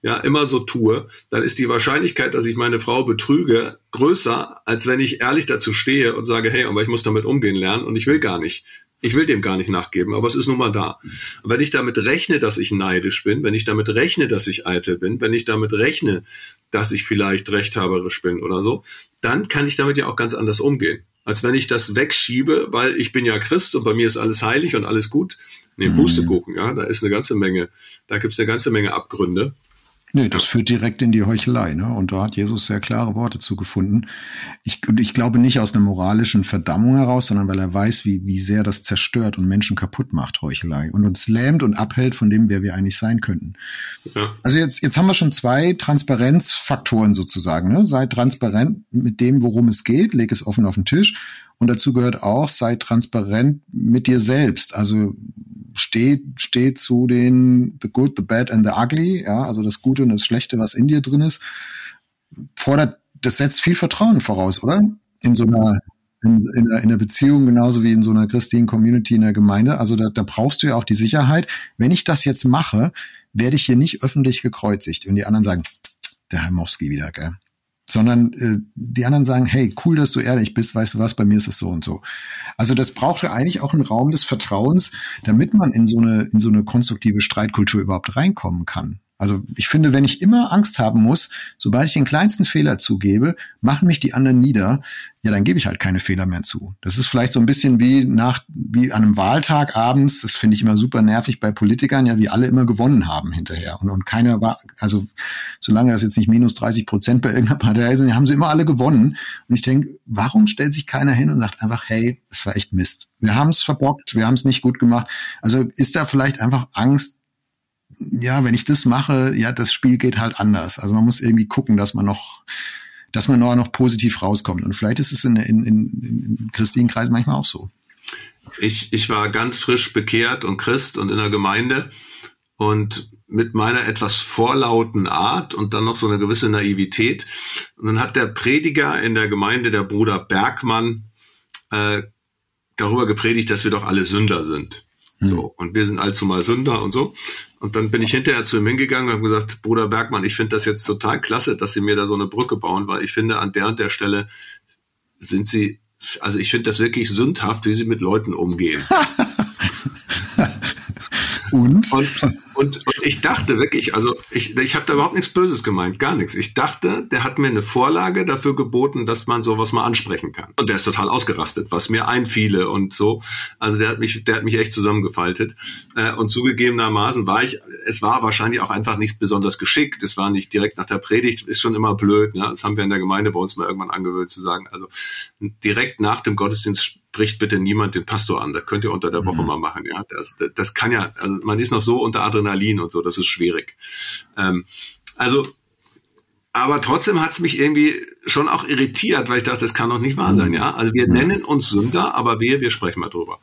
[SPEAKER 1] ja, immer so tue, dann ist die Wahrscheinlichkeit, dass ich meine Frau betrüge, größer, als wenn ich ehrlich dazu stehe und sage, hey, aber ich muss damit umgehen lernen und ich will gar nicht. Ich will dem gar nicht nachgeben, aber es ist nun mal da. Und wenn ich damit rechne, dass ich neidisch bin, wenn ich damit rechne, dass ich eitel bin, wenn ich damit rechne, dass ich vielleicht rechthaberisch bin oder so, dann kann ich damit ja auch ganz anders umgehen. Als wenn ich das wegschiebe, weil ich bin ja Christ und bei mir ist alles heilig und alles gut. Nee, Pustekuchen, ja, da ist eine ganze Menge, da gibt's eine ganze Menge Abgründe.
[SPEAKER 2] Nee, das führt direkt in die Heuchelei, ne? Und da hat Jesus sehr klare Worte zugefunden. Ich, und ich glaube nicht aus einer moralischen Verdammung heraus, sondern weil er weiß, wie, wie sehr das zerstört und Menschen kaputt macht, Heuchelei. Und uns lähmt und abhält von dem, wer wir eigentlich sein könnten. Ja. Also jetzt, jetzt haben wir schon zwei Transparenzfaktoren sozusagen, ne? Sei transparent mit dem, worum es geht, leg es offen auf den Tisch. Und dazu gehört auch, sei transparent mit dir selbst. Also steht, steht zu den The Good, The Bad and The Ugly, ja, also das Gute und das Schlechte, was in dir drin ist, fordert, das setzt viel Vertrauen voraus, oder? In so einer, in, in, in der Beziehung genauso wie in so einer christlichen Community in der Gemeinde. Also da, da brauchst du ja auch die Sicherheit, wenn ich das jetzt mache, werde ich hier nicht öffentlich gekreuzigt. Und die anderen sagen, der Heimowski wieder, gell? Sondern äh, die anderen sagen, hey, cool, dass du ehrlich bist, weißt du was, bei mir ist es so und so. Also das braucht ja eigentlich auch einen Raum des Vertrauens, damit man in so eine in so eine konstruktive Streitkultur überhaupt reinkommen kann. Also ich finde, wenn ich immer Angst haben muss, sobald ich den kleinsten Fehler zugebe, machen mich die anderen nieder, ja, dann gebe ich halt keine Fehler mehr zu. Das ist vielleicht so ein bisschen wie nach, wie an einem Wahltag abends, das finde ich immer super nervig bei Politikern, ja, wie alle immer gewonnen haben hinterher. Und, und keiner war, also solange das jetzt nicht minus 30 Prozent bei irgendeiner Partei sind, haben sie immer alle gewonnen. Und ich denke, warum stellt sich keiner hin und sagt einfach, hey, es war echt Mist. Wir haben es verbockt, wir haben es nicht gut gemacht. Also ist da vielleicht einfach Angst, ja, wenn ich das mache, ja, das Spiel geht halt anders. Also man muss irgendwie gucken, dass man noch, dass man noch, noch positiv rauskommt. Und vielleicht ist es in, in, in, in christlichen Kreisen manchmal auch so.
[SPEAKER 1] Ich, ich war ganz frisch bekehrt und Christ und in der Gemeinde und mit meiner etwas vorlauten Art und dann noch so eine gewisse Naivität. Und dann hat der Prediger in der Gemeinde, der Bruder Bergmann, äh, darüber gepredigt, dass wir doch alle Sünder sind. Hm. So, und wir sind allzu mal Sünder und so. Und dann bin ich hinterher zu ihm hingegangen und habe gesagt, Bruder Bergmann, ich finde das jetzt total klasse, dass Sie mir da so eine Brücke bauen, weil ich finde, an der und der Stelle sind Sie, also ich finde das wirklich sündhaft, wie Sie mit Leuten umgehen. [laughs] und? und? Und, und ich dachte wirklich, also ich, ich habe da überhaupt nichts Böses gemeint, gar nichts. Ich dachte, der hat mir eine Vorlage dafür geboten, dass man sowas mal ansprechen kann. Und der ist total ausgerastet, was mir einfiele und so. Also der hat mich, der hat mich echt zusammengefaltet. Äh, und zugegebenermaßen war ich, es war wahrscheinlich auch einfach nicht besonders geschickt. Es war nicht direkt nach der Predigt, ist schon immer blöd. Ne? Das haben wir in der Gemeinde bei uns mal irgendwann angewöhnt zu sagen. Also direkt nach dem Gottesdienst spricht bitte niemand den Pastor an. Das könnt ihr unter der Woche mhm. mal machen. Ja, das, das, das kann ja, also man ist noch so unter Adrenalin und so, das ist schwierig. Ähm, also, aber trotzdem hat es mich irgendwie schon auch irritiert, weil ich dachte, das kann doch nicht wahr sein. Ja, also wir mhm. nennen uns Sünder, aber wir, wir sprechen mal drüber.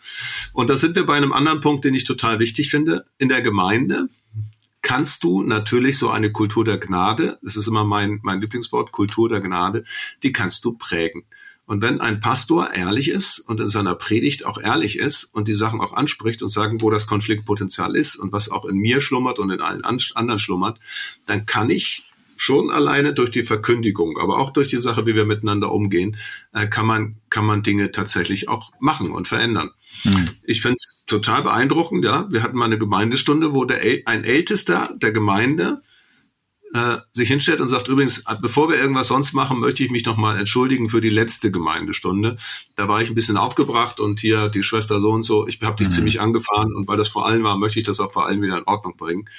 [SPEAKER 1] Und da sind wir bei einem anderen Punkt, den ich total wichtig finde. In der Gemeinde kannst du natürlich so eine Kultur der Gnade, das ist immer mein, mein Lieblingswort, Kultur der Gnade, die kannst du prägen. Und wenn ein Pastor ehrlich ist und in seiner Predigt auch ehrlich ist und die Sachen auch anspricht und sagen, wo das Konfliktpotenzial ist und was auch in mir schlummert und in allen anderen schlummert, dann kann ich schon alleine durch die Verkündigung, aber auch durch die Sache, wie wir miteinander umgehen, äh, kann man kann man Dinge tatsächlich auch machen und verändern. Mhm. Ich finde es total beeindruckend. Ja, wir hatten mal eine Gemeindestunde, wo der ein Ältester der Gemeinde äh, sich hinstellt und sagt, übrigens, bevor wir irgendwas sonst machen, möchte ich mich nochmal entschuldigen für die letzte Gemeindestunde. Da war ich ein bisschen aufgebracht und hier die Schwester so und so, ich habe dich mhm. ziemlich angefahren und weil das vor allen war, möchte ich das auch vor allen wieder in Ordnung bringen.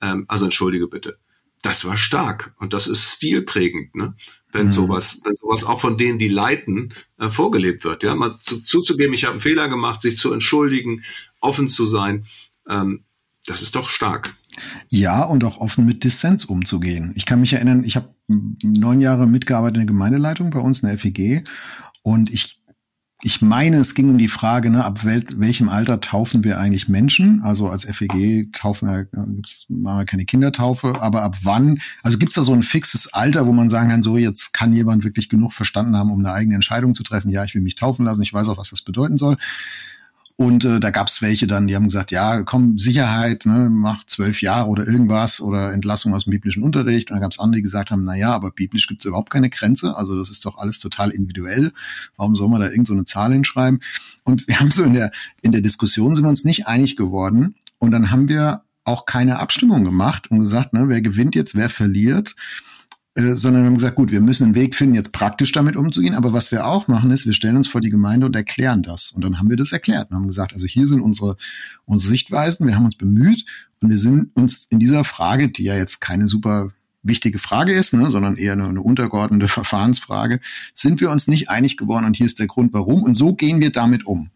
[SPEAKER 1] Ähm, also entschuldige bitte. Das war stark und das ist stilprägend, ne? wenn mhm. sowas, wenn sowas auch von denen, die leiten, äh, vorgelebt wird. Ja, mal zu, zuzugeben, ich habe einen Fehler gemacht, sich zu entschuldigen, offen zu sein, ähm, das ist doch stark.
[SPEAKER 2] Ja, und auch offen mit Dissens umzugehen. Ich kann mich erinnern, ich habe neun Jahre mitgearbeitet in der Gemeindeleitung bei uns in der FEG und ich ich meine, es ging um die Frage, ne, ab wel welchem Alter taufen wir eigentlich Menschen? Also als FEG taufen wir, gibt's machen wir keine Kindertaufe, aber ab wann? Also gibt's da so ein fixes Alter, wo man sagen kann, so jetzt kann jemand wirklich genug verstanden haben, um eine eigene Entscheidung zu treffen? Ja, ich will mich taufen lassen, ich weiß auch, was das bedeuten soll. Und äh, da gab es welche dann, die haben gesagt, ja, komm, Sicherheit, ne, mach zwölf Jahre oder irgendwas oder Entlassung aus dem biblischen Unterricht. Und dann gab es andere, die gesagt haben, na ja, aber biblisch gibt es überhaupt keine Grenze. Also das ist doch alles total individuell. Warum soll man da irgend so Zahl hinschreiben? Und wir haben so in der, in der Diskussion sind wir uns nicht einig geworden. Und dann haben wir auch keine Abstimmung gemacht und gesagt, ne, wer gewinnt jetzt, wer verliert. Äh, sondern wir haben gesagt, gut, wir müssen einen Weg finden, jetzt praktisch damit umzugehen. Aber was wir auch machen, ist, wir stellen uns vor die Gemeinde und erklären das. Und dann haben wir das erklärt und haben gesagt, also hier sind unsere, unsere Sichtweisen, wir haben uns bemüht und wir sind uns in dieser Frage, die ja jetzt keine super wichtige Frage ist, ne, sondern eher eine, eine untergeordnete [laughs] Verfahrensfrage, sind wir uns nicht einig geworden und hier ist der Grund, warum. Und so gehen wir damit um.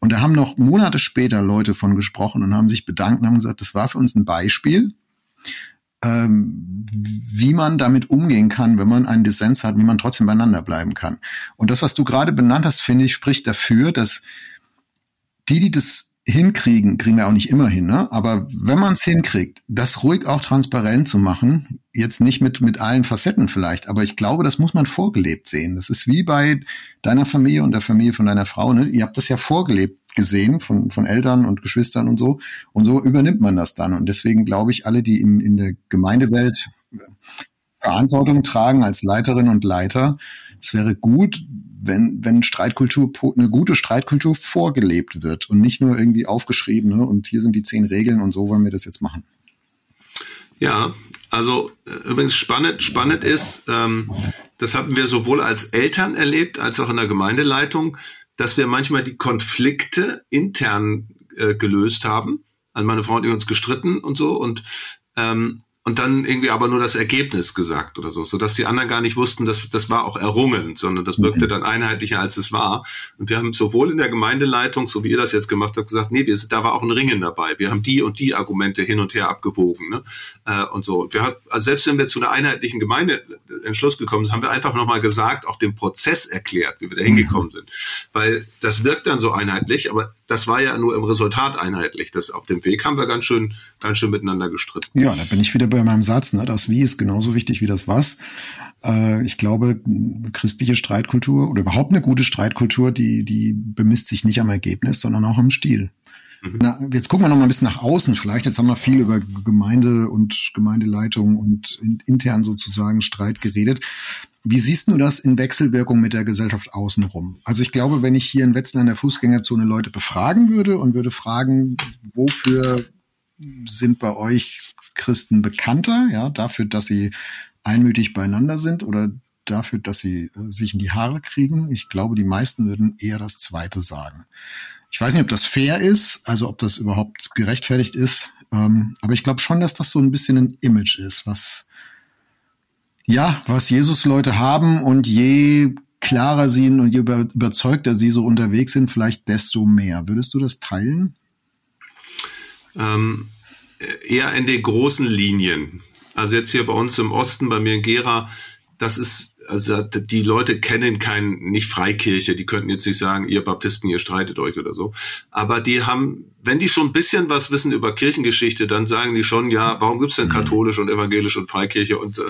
[SPEAKER 2] Und da haben noch Monate später Leute von gesprochen und haben sich bedankt und haben gesagt, das war für uns ein Beispiel, ähm, wie man damit umgehen kann, wenn man einen Dissens hat, wie man trotzdem beieinander bleiben kann. Und das, was du gerade benannt hast, finde ich, spricht dafür, dass die, die das hinkriegen, kriegen wir auch nicht immer hin, ne? aber wenn man es hinkriegt, das ruhig auch transparent zu machen, jetzt nicht mit, mit allen Facetten vielleicht, aber ich glaube, das muss man vorgelebt sehen. Das ist wie bei deiner Familie und der Familie von deiner Frau. Ne? Ihr habt das ja vorgelebt gesehen von, von Eltern und Geschwistern und so. Und so übernimmt man das dann. Und deswegen glaube ich, alle, die in, in der Gemeindewelt Verantwortung tragen als Leiterin und Leiter, es wäre gut, wenn, wenn Streitkultur, eine gute Streitkultur vorgelebt wird und nicht nur irgendwie aufgeschrieben, ne? und hier sind die zehn Regeln und so wollen wir das jetzt machen.
[SPEAKER 1] Ja, also äh, übrigens spannend, spannend ist, ähm, das haben wir sowohl als Eltern erlebt als auch in der Gemeindeleitung, dass wir manchmal die Konflikte intern äh, gelöst haben. Also meine Frau und ich uns gestritten und so und ähm, und dann irgendwie aber nur das Ergebnis gesagt oder so, so dass die anderen gar nicht wussten, dass das war auch errungen, sondern das wirkte mhm. dann einheitlicher als es war. Und wir haben sowohl in der Gemeindeleitung, so wie ihr das jetzt gemacht habt, gesagt, nee, wir, da war auch ein Ringen dabei. Wir haben die und die Argumente hin und her abgewogen, ne? Äh, und so. Wir haben, also selbst wenn wir zu einer einheitlichen Gemeindeentschluss gekommen sind, haben wir einfach nochmal gesagt, auch den Prozess erklärt, wie wir da hingekommen mhm. sind, weil das wirkt dann so einheitlich, aber das war ja nur im Resultat einheitlich. Das auf dem Weg haben wir ganz schön, ganz schön miteinander gestritten.
[SPEAKER 2] Ja, da bin ich wieder bei meinem Satz, ne? das Wie ist genauso wichtig wie das Was. Äh, ich glaube, christliche Streitkultur oder überhaupt eine gute Streitkultur, die, die bemisst sich nicht am Ergebnis, sondern auch am Stil. Mhm. Na, jetzt gucken wir noch mal ein bisschen nach außen. Vielleicht jetzt haben wir viel über Gemeinde und Gemeindeleitung und intern sozusagen Streit geredet. Wie siehst du das in Wechselwirkung mit der Gesellschaft außenrum? Also ich glaube, wenn ich hier in Wetzlar in der Fußgängerzone Leute befragen würde und würde fragen, wofür sind bei euch Christen bekannter, ja, dafür, dass sie einmütig beieinander sind oder dafür, dass sie äh, sich in die Haare kriegen. Ich glaube, die meisten würden eher das Zweite sagen. Ich weiß nicht, ob das fair ist, also ob das überhaupt gerechtfertigt ist, ähm, aber ich glaube schon, dass das so ein bisschen ein Image ist, was ja, was Jesus-Leute haben und je klarer sie und je überzeugter sie so unterwegs sind, vielleicht desto mehr. Würdest du das teilen?
[SPEAKER 1] Ähm, eher in den großen Linien. Also jetzt hier bei uns im Osten, bei mir in Gera, das ist, also die Leute kennen kein, nicht Freikirche, die könnten jetzt nicht sagen, ihr Baptisten, ihr streitet euch oder so. Aber die haben, wenn die schon ein bisschen was wissen über Kirchengeschichte, dann sagen die schon, ja, warum gibt's denn mhm. katholisch und evangelisch und Freikirche und äh,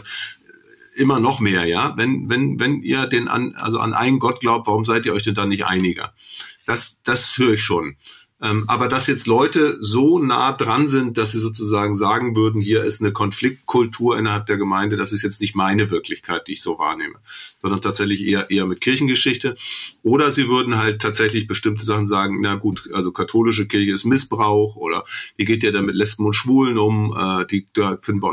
[SPEAKER 1] immer noch mehr, ja? Wenn, wenn, wenn ihr den an, also an einen Gott glaubt, warum seid ihr euch denn dann nicht einiger? Das, das höre ich schon. Ähm, aber dass jetzt Leute so nah dran sind, dass sie sozusagen sagen würden, hier ist eine Konfliktkultur innerhalb der Gemeinde, das ist jetzt nicht meine Wirklichkeit, die ich so wahrnehme, sondern tatsächlich eher, eher mit Kirchengeschichte. Oder sie würden halt tatsächlich bestimmte Sachen sagen, na gut, also katholische Kirche ist Missbrauch oder wie geht ihr da mit Lesben und Schwulen um, äh, die,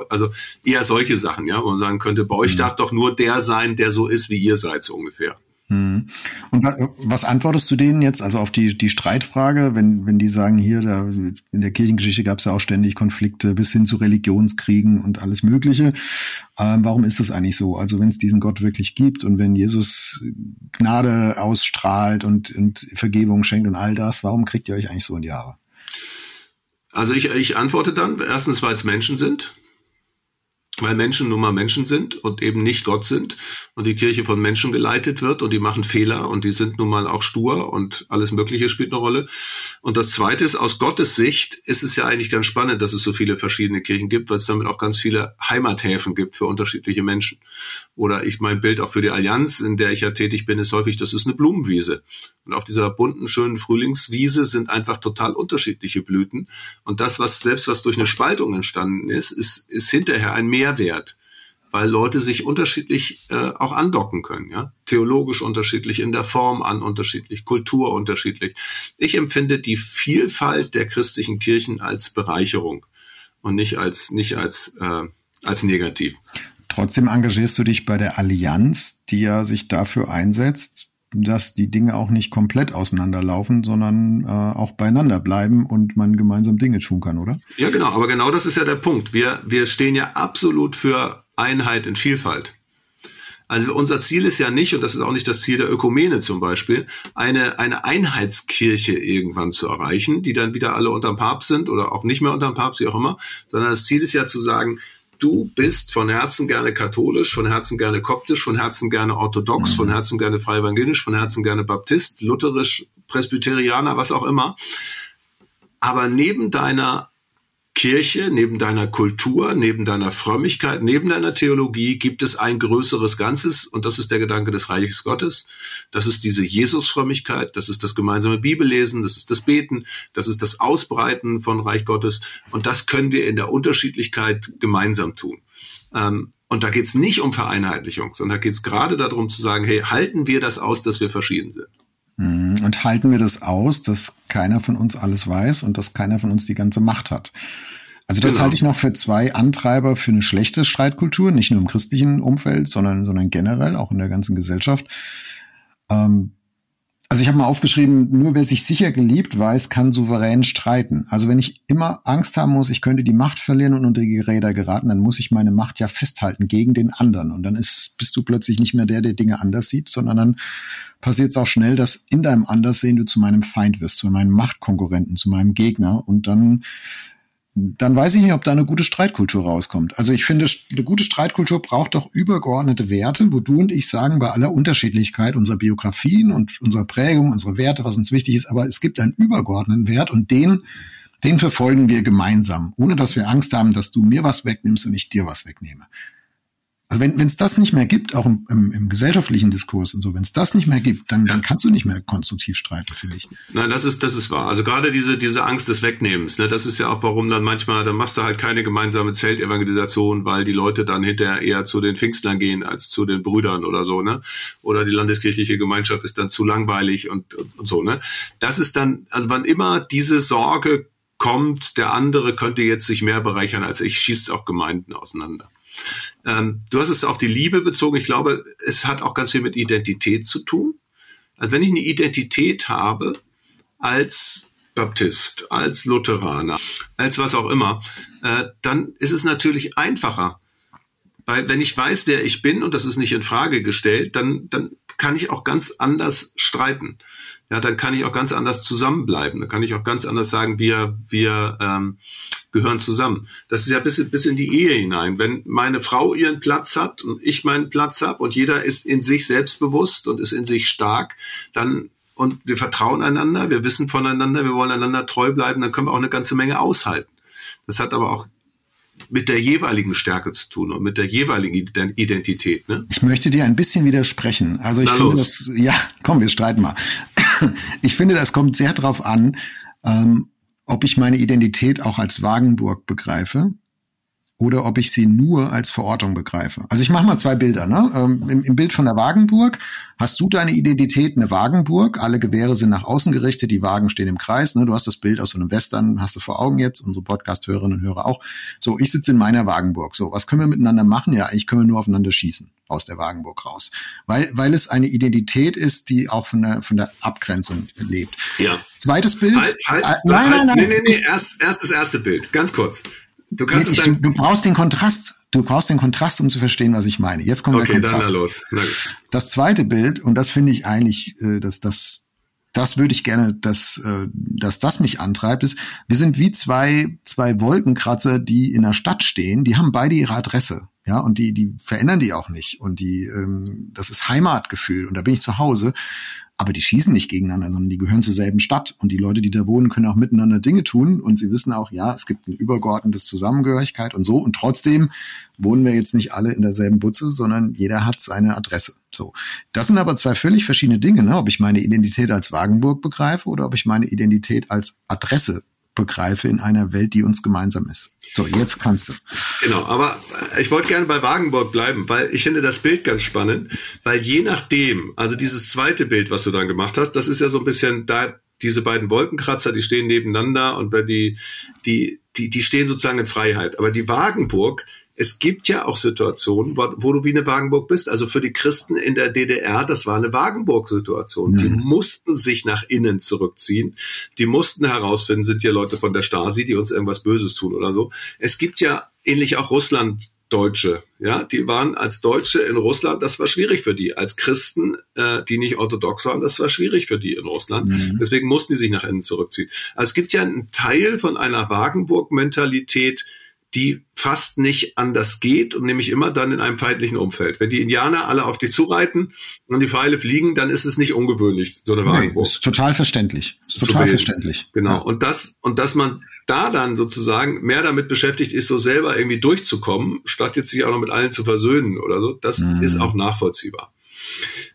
[SPEAKER 1] also eher solche Sachen, ja, wo man sagen könnte, bei euch mhm. darf doch nur der sein, der so ist, wie ihr seid, so ungefähr.
[SPEAKER 2] Hm. Und was antwortest du denen jetzt, also auf die, die Streitfrage, wenn, wenn die sagen, hier, da, in der Kirchengeschichte gab es ja auch ständig Konflikte bis hin zu Religionskriegen und alles Mögliche. Ähm, warum ist das eigentlich so? Also wenn es diesen Gott wirklich gibt und wenn Jesus Gnade ausstrahlt und, und Vergebung schenkt und all das, warum kriegt ihr euch eigentlich so in die Haare?
[SPEAKER 1] Also ich, ich antworte dann, erstens, weil es Menschen sind weil Menschen nun mal Menschen sind und eben nicht Gott sind und die Kirche von Menschen geleitet wird und die machen Fehler und die sind nun mal auch stur und alles Mögliche spielt eine Rolle. Und das Zweite ist, aus Gottes Sicht ist es ja eigentlich ganz spannend, dass es so viele verschiedene Kirchen gibt, weil es damit auch ganz viele Heimathäfen gibt für unterschiedliche Menschen. Oder ich mein Bild auch für die Allianz, in der ich ja tätig bin, ist häufig, das ist eine Blumenwiese. Und auf dieser bunten, schönen Frühlingswiese sind einfach total unterschiedliche Blüten. Und das, was selbst was durch eine Spaltung entstanden ist, ist, ist hinterher ein Mehrwert weil Leute sich unterschiedlich äh, auch andocken können, ja, theologisch unterschiedlich, in der Form an unterschiedlich, Kultur unterschiedlich. Ich empfinde die Vielfalt der christlichen Kirchen als Bereicherung und nicht als nicht als äh, als negativ.
[SPEAKER 2] Trotzdem engagierst du dich bei der Allianz, die ja sich dafür einsetzt, dass die Dinge auch nicht komplett auseinanderlaufen, sondern äh, auch beieinander bleiben und man gemeinsam Dinge tun kann, oder?
[SPEAKER 1] Ja, genau. Aber genau das ist ja der Punkt. Wir, wir stehen ja absolut für Einheit in Vielfalt. Also unser Ziel ist ja nicht, und das ist auch nicht das Ziel der Ökumene zum Beispiel, eine, eine Einheitskirche irgendwann zu erreichen, die dann wieder alle unterm Papst sind oder auch nicht mehr unterm Papst, wie auch immer, sondern das Ziel ist ja zu sagen, du bist von Herzen gerne katholisch, von Herzen gerne koptisch, von Herzen gerne orthodox, von Herzen gerne frei evangelisch, von Herzen gerne Baptist, lutherisch, Presbyterianer, was auch immer. Aber neben deiner Kirche, neben deiner Kultur, neben deiner Frömmigkeit, neben deiner Theologie gibt es ein größeres Ganzes und das ist der Gedanke des Reiches Gottes. Das ist diese Jesusfrömmigkeit, das ist das gemeinsame Bibellesen, das ist das Beten, das ist das Ausbreiten von Reich Gottes und das können wir in der Unterschiedlichkeit gemeinsam tun. Ähm, und da geht es nicht um Vereinheitlichung, sondern da geht es gerade darum zu sagen, hey, halten wir das aus, dass wir verschieden sind.
[SPEAKER 2] Mhm. Und halten wir das aus, dass keiner von uns alles weiß und dass keiner von uns die ganze Macht hat? Also das genau. halte ich noch für zwei Antreiber für eine schlechte Streitkultur, nicht nur im christlichen Umfeld, sondern, sondern generell auch in der ganzen Gesellschaft. Ähm, also ich habe mal aufgeschrieben, nur wer sich sicher geliebt weiß, kann souverän streiten. Also wenn ich immer Angst haben muss, ich könnte die Macht verlieren und unter die Räder geraten, dann muss ich meine Macht ja festhalten gegen den anderen. Und dann ist, bist du plötzlich nicht mehr der, der Dinge anders sieht, sondern dann passiert es auch schnell, dass in deinem Anderssehen du zu meinem Feind wirst, zu meinem Machtkonkurrenten, zu meinem Gegner. Und dann dann weiß ich nicht, ob da eine gute Streitkultur rauskommt. Also ich finde, eine gute Streitkultur braucht doch übergeordnete Werte, wo du und ich sagen, bei aller Unterschiedlichkeit unserer Biografien und unserer Prägung, unserer Werte, was uns wichtig ist, aber es gibt einen übergeordneten Wert und den, den verfolgen wir gemeinsam, ohne dass wir Angst haben, dass du mir was wegnimmst und ich dir was wegnehme. Also wenn es das nicht mehr gibt, auch im, im, im gesellschaftlichen Diskurs und so, wenn es das nicht mehr gibt, dann, ja. dann kannst du nicht mehr konstruktiv streiten, finde ich.
[SPEAKER 1] Nein, das ist, das ist wahr. Also gerade diese, diese Angst des Wegnehmens, ne, das ist ja auch, warum dann manchmal, dann machst du halt keine gemeinsame Zeltevangelisation, weil die Leute dann hinterher eher zu den Pfingstlern gehen als zu den Brüdern oder so, ne? Oder die landeskirchliche Gemeinschaft ist dann zu langweilig und, und, und so, ne? Das ist dann, also wann immer diese Sorge kommt, der andere könnte jetzt sich mehr bereichern als ich, schießt auch Gemeinden auseinander. Ähm, du hast es auf die Liebe bezogen. Ich glaube, es hat auch ganz viel mit Identität zu tun. Also wenn ich eine Identität habe als Baptist, als Lutheraner, als was auch immer, äh, dann ist es natürlich einfacher. Weil wenn ich weiß, wer ich bin und das ist nicht in Frage gestellt, dann, dann kann ich auch ganz anders streiten. Ja, dann kann ich auch ganz anders zusammenbleiben. Dann kann ich auch ganz anders sagen, wir, wir ähm, gehören zusammen. Das ist ja bis, bis in die Ehe hinein. Wenn meine Frau ihren Platz hat und ich meinen Platz habe und jeder ist in sich selbstbewusst und ist in sich stark, dann und wir vertrauen einander, wir wissen voneinander, wir wollen einander treu bleiben, dann können wir auch eine ganze Menge aushalten. Das hat aber auch mit der jeweiligen Stärke zu tun und mit der jeweiligen Identität. Ne?
[SPEAKER 2] Ich möchte dir ein bisschen widersprechen. Also ich Na finde los. das, ja, komm, wir streiten mal. Ich finde, das kommt sehr drauf an, ähm, ob ich meine Identität auch als Wagenburg begreife oder ob ich sie nur als Verortung begreife. Also ich mache mal zwei Bilder. Ne? Ähm, im, Im Bild von der Wagenburg hast du deine Identität eine Wagenburg. Alle Gewehre sind nach außen gerichtet, die Wagen stehen im Kreis. Ne? Du hast das Bild aus so einem Western, hast du vor Augen jetzt, unsere Podcast-Hörerinnen und Hörer auch. So, ich sitze in meiner Wagenburg. So, was können wir miteinander machen? Ja, eigentlich können wir nur aufeinander schießen aus der Wagenburg raus. Weil, weil es eine Identität ist, die auch von der, von der Abgrenzung lebt.
[SPEAKER 1] Ja.
[SPEAKER 2] Zweites Bild. Halt,
[SPEAKER 1] halt, äh, nein, halt, nein, nein. Nee, nee, nee, erst, erst das erste Bild. Ganz kurz.
[SPEAKER 2] Du kannst nee, ich, du, brauchst den Kontrast. Du brauchst den Kontrast, um zu verstehen, was ich meine. Jetzt kommt okay, der Kontrast. Dann los. Das zweite Bild, und das finde ich eigentlich, äh, dass das, das würde ich gerne, dass, äh, dass das mich antreibt, ist, wir sind wie zwei, zwei Wolkenkratzer, die in der Stadt stehen, die haben beide ihre Adresse. Ja, und die, die verändern die auch nicht. Und die, ähm, das ist Heimatgefühl und da bin ich zu Hause. Aber die schießen nicht gegeneinander, sondern die gehören zur selben Stadt und die Leute, die da wohnen, können auch miteinander Dinge tun und sie wissen auch, ja, es gibt ein übergeordnetes Zusammengehörigkeit und so und trotzdem wohnen wir jetzt nicht alle in derselben Butze, sondern jeder hat seine Adresse. So. Das sind aber zwei völlig verschiedene Dinge, ne? ob ich meine Identität als Wagenburg begreife oder ob ich meine Identität als Adresse begreife in einer Welt, die uns gemeinsam ist. So, jetzt kannst du.
[SPEAKER 1] Genau, aber ich wollte gerne bei Wagenburg bleiben, weil ich finde das Bild ganz spannend, weil je nachdem, also dieses zweite Bild, was du dann gemacht hast, das ist ja so ein bisschen da diese beiden Wolkenkratzer, die stehen nebeneinander und die die die die stehen sozusagen in Freiheit, aber die Wagenburg es gibt ja auch Situationen, wo, wo, du wie eine Wagenburg bist. Also für die Christen in der DDR, das war eine Wagenburg-Situation. Mhm. Die mussten sich nach innen zurückziehen. Die mussten herausfinden, sind hier Leute von der Stasi, die uns irgendwas Böses tun oder so. Es gibt ja ähnlich auch Russland Deutsche, ja, die waren als Deutsche in Russland, das war schwierig für die. Als Christen, äh, die nicht orthodox waren, das war schwierig für die in Russland. Mhm. Deswegen mussten die sich nach innen zurückziehen. Also es gibt ja einen Teil von einer Wagenburg-Mentalität, die fast nicht anders geht und nämlich immer dann in einem feindlichen Umfeld. Wenn die Indianer alle auf dich zureiten und die Pfeile fliegen, dann ist es nicht ungewöhnlich, so eine
[SPEAKER 2] Wagenburg. Nee, ist total verständlich. Ist total verständlich.
[SPEAKER 1] Genau. Ja. Und das, und dass man da dann sozusagen mehr damit beschäftigt ist, so selber irgendwie durchzukommen, statt jetzt sich auch noch mit allen zu versöhnen oder so, das mhm. ist auch nachvollziehbar.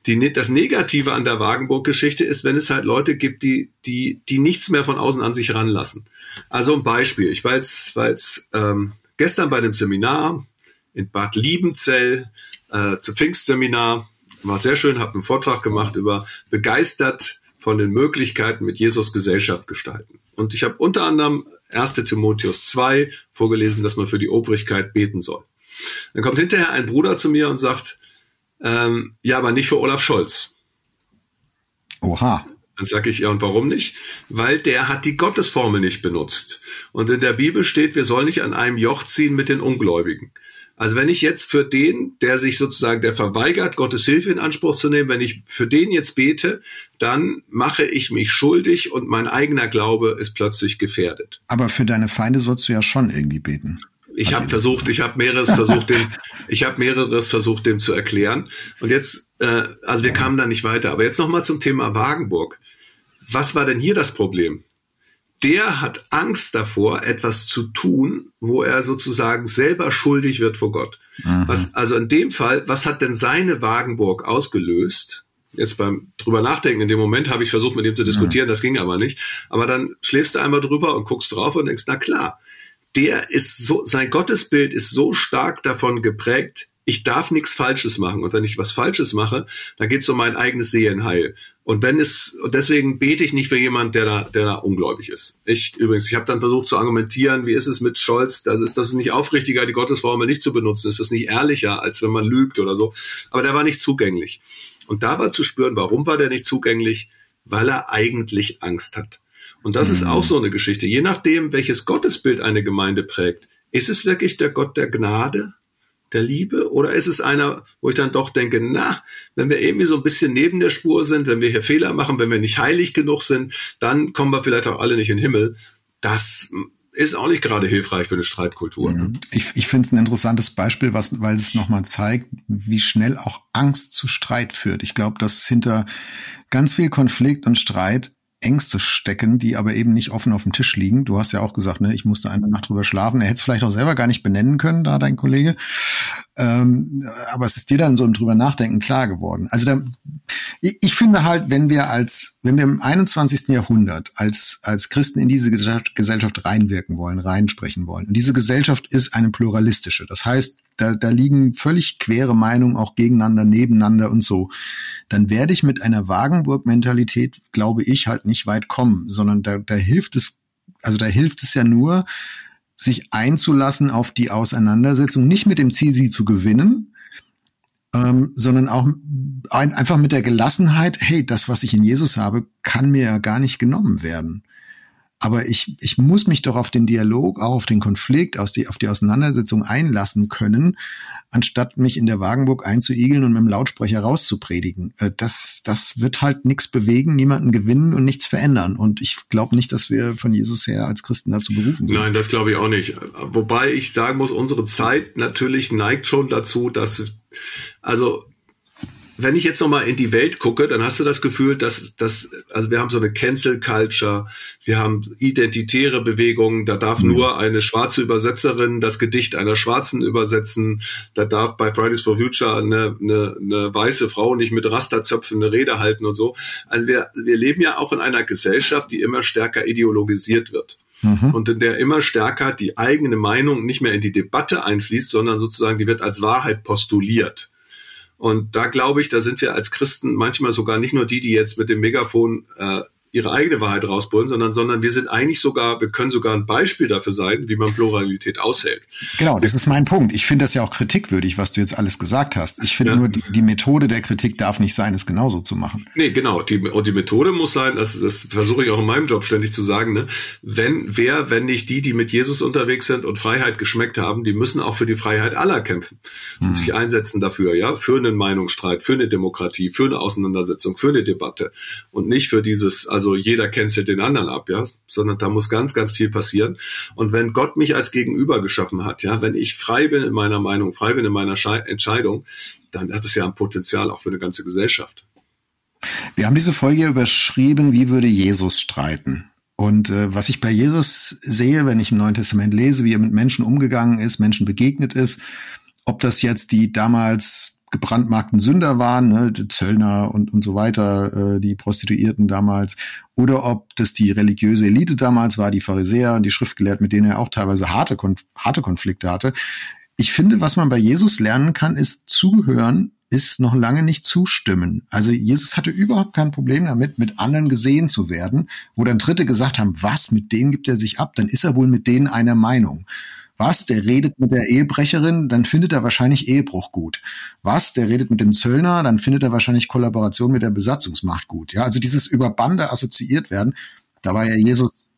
[SPEAKER 1] Die, ne, das Negative an der Wagenburg-Geschichte ist, wenn es halt Leute gibt, die, die, die nichts mehr von außen an sich ranlassen. Also ein Beispiel. Ich war jetzt, war jetzt ähm, gestern bei einem Seminar in Bad Liebenzell äh, zu Pfingstseminar. War sehr schön, habe einen Vortrag gemacht über begeistert von den Möglichkeiten mit Jesus Gesellschaft gestalten. Und ich habe unter anderem 1. Timotheus 2 vorgelesen, dass man für die Obrigkeit beten soll. Dann kommt hinterher ein Bruder zu mir und sagt, ähm, ja, aber nicht für Olaf Scholz.
[SPEAKER 2] Oha.
[SPEAKER 1] Dann sage ich, ja, und warum nicht? Weil der hat die Gottesformel nicht benutzt. Und in der Bibel steht, wir sollen nicht an einem Joch ziehen mit den Ungläubigen. Also wenn ich jetzt für den, der sich sozusagen, der verweigert, Gottes Hilfe in Anspruch zu nehmen, wenn ich für den jetzt bete, dann mache ich mich schuldig und mein eigener Glaube ist plötzlich gefährdet.
[SPEAKER 2] Aber für deine Feinde sollst du ja schon irgendwie beten.
[SPEAKER 1] Ich habe versucht, ich habe mehreres versucht, dem, [laughs] ich habe mehreres versucht, dem zu erklären. Und jetzt, äh, also wir kamen da nicht weiter. Aber jetzt noch mal zum Thema Wagenburg. Was war denn hier das Problem? Der hat Angst davor, etwas zu tun, wo er sozusagen selber schuldig wird vor Gott. Was, also in dem Fall, was hat denn seine Wagenburg ausgelöst? Jetzt beim drüber nachdenken, in dem Moment habe ich versucht, mit ihm zu diskutieren, das ging aber nicht. Aber dann schläfst du einmal drüber und guckst drauf und denkst, na klar, der ist so, sein Gottesbild ist so stark davon geprägt, ich darf nichts Falsches machen. Und wenn ich was Falsches mache, dann geht es um mein eigenes Seelenheil. Und wenn es, und deswegen bete ich nicht für jemanden, der da, der da ungläubig ist. Ich übrigens, ich habe dann versucht zu argumentieren, wie ist es mit Scholz? Das ist das ist nicht aufrichtiger, die Gottesformel nicht zu benutzen. Ist das nicht ehrlicher, als wenn man lügt oder so? Aber der war nicht zugänglich. Und da war zu spüren, warum war der nicht zugänglich? Weil er eigentlich Angst hat. Und das mhm. ist auch so eine Geschichte. Je nachdem, welches Gottesbild eine Gemeinde prägt, ist es wirklich der Gott der Gnade, der Liebe? Oder ist es einer, wo ich dann doch denke, na, wenn wir irgendwie so ein bisschen neben der Spur sind, wenn wir hier Fehler machen, wenn wir nicht heilig genug sind, dann kommen wir vielleicht auch alle nicht in den Himmel. Das ist auch nicht gerade hilfreich für eine Streitkultur. Ne?
[SPEAKER 2] Mhm. Ich, ich finde es ein interessantes Beispiel, was, weil es nochmal zeigt, wie schnell auch Angst zu Streit führt. Ich glaube, dass hinter ganz viel Konflikt und Streit Ängste stecken, die aber eben nicht offen auf dem Tisch liegen. Du hast ja auch gesagt, ne, ich musste eine Nacht drüber schlafen. Er hätte es vielleicht auch selber gar nicht benennen können, da dein Kollege. Ähm, aber es ist dir dann so im drüber nachdenken klar geworden. Also da, ich, ich, finde halt, wenn wir als, wenn wir im 21. Jahrhundert als, als Christen in diese Gesellschaft reinwirken wollen, reinsprechen wollen, und diese Gesellschaft ist eine pluralistische. Das heißt, da, da liegen völlig quere Meinungen auch gegeneinander, nebeneinander und so, dann werde ich mit einer Wagenburg-Mentalität, glaube ich, halt nicht weit kommen, sondern da, da hilft es, also da hilft es ja nur, sich einzulassen auf die Auseinandersetzung, nicht mit dem Ziel, sie zu gewinnen, ähm, sondern auch ein, einfach mit der Gelassenheit, hey, das, was ich in Jesus habe, kann mir ja gar nicht genommen werden. Aber ich, ich muss mich doch auf den Dialog, auch auf den Konflikt, auf die, auf die Auseinandersetzung einlassen können, anstatt mich in der Wagenburg einzuigeln und mit dem Lautsprecher rauszupredigen. Äh, das, das wird halt nichts bewegen, niemanden gewinnen und nichts verändern. Und ich glaube nicht, dass wir von Jesus her als Christen dazu berufen sind.
[SPEAKER 1] Nein, das glaube ich auch nicht. Wobei ich sagen muss, unsere Zeit natürlich neigt schon dazu, dass, also wenn ich jetzt nochmal in die Welt gucke, dann hast du das Gefühl, dass, dass, also wir haben so eine Cancel Culture, wir haben identitäre Bewegungen, da darf mhm. nur eine schwarze Übersetzerin das Gedicht einer Schwarzen übersetzen, da darf bei Fridays for Future eine, eine, eine weiße Frau nicht mit Rasterzöpfen eine Rede halten und so. Also wir, wir leben ja auch in einer Gesellschaft, die immer stärker ideologisiert wird. Mhm. Und in der immer stärker die eigene Meinung nicht mehr in die Debatte einfließt, sondern sozusagen die wird als Wahrheit postuliert. Und da glaube ich, da sind wir als Christen manchmal sogar nicht nur die, die jetzt mit dem Megafon äh, ihre eigene Wahrheit rausbrüllen, sondern, sondern wir sind eigentlich sogar, wir können sogar ein Beispiel dafür sein, wie man Pluralität aushält.
[SPEAKER 2] Genau, das ist mein Punkt. Ich finde das ja auch kritikwürdig, was du jetzt alles gesagt hast. Ich finde ja. nur, die, die Methode der Kritik darf nicht sein, es genauso zu machen.
[SPEAKER 1] Nee, genau. Die, und die Methode muss sein, das, das versuche ich auch in meinem Job ständig zu sagen, ne? wenn, wer, wenn nicht die, die mit Jesus unterwegs sind und Freiheit geschmeckt haben, die müssen auch für die Freiheit aller kämpfen und hm. sich einsetzen dafür, ja, für einen Meinungsstreit, für eine Demokratie, für eine Auseinandersetzung, für eine Debatte und nicht für dieses, also also jeder cancelt den anderen ab, ja, sondern da muss ganz, ganz viel passieren. Und wenn Gott mich als Gegenüber geschaffen hat, ja, wenn ich frei bin in meiner Meinung, frei bin in meiner Schei Entscheidung, dann hat es ja ein Potenzial auch für eine ganze Gesellschaft.
[SPEAKER 2] Wir haben diese Folge überschrieben, wie würde Jesus streiten? Und äh, was ich bei Jesus sehe, wenn ich im Neuen Testament lese, wie er mit Menschen umgegangen ist, Menschen begegnet ist, ob das jetzt die damals gebrandmarkten Sünder waren, ne, die Zöllner und, und so weiter, äh, die Prostituierten damals, oder ob das die religiöse Elite damals war, die Pharisäer und die Schriftgelehrten, mit denen er auch teilweise harte, harte Konflikte hatte. Ich finde, was man bei Jesus lernen kann, ist zuhören, ist noch lange nicht zustimmen. Also Jesus hatte überhaupt kein Problem damit, mit anderen gesehen zu werden, wo dann Dritte gesagt haben, was, mit denen gibt er sich ab, dann ist er wohl mit denen einer Meinung. Was, der redet mit der Ehebrecherin, dann findet er wahrscheinlich Ehebruch gut. Was, der redet mit dem Zöllner, dann findet er wahrscheinlich Kollaboration mit der Besatzungsmacht gut. Ja, also dieses über Bande assoziiert werden, da war ja Jesus,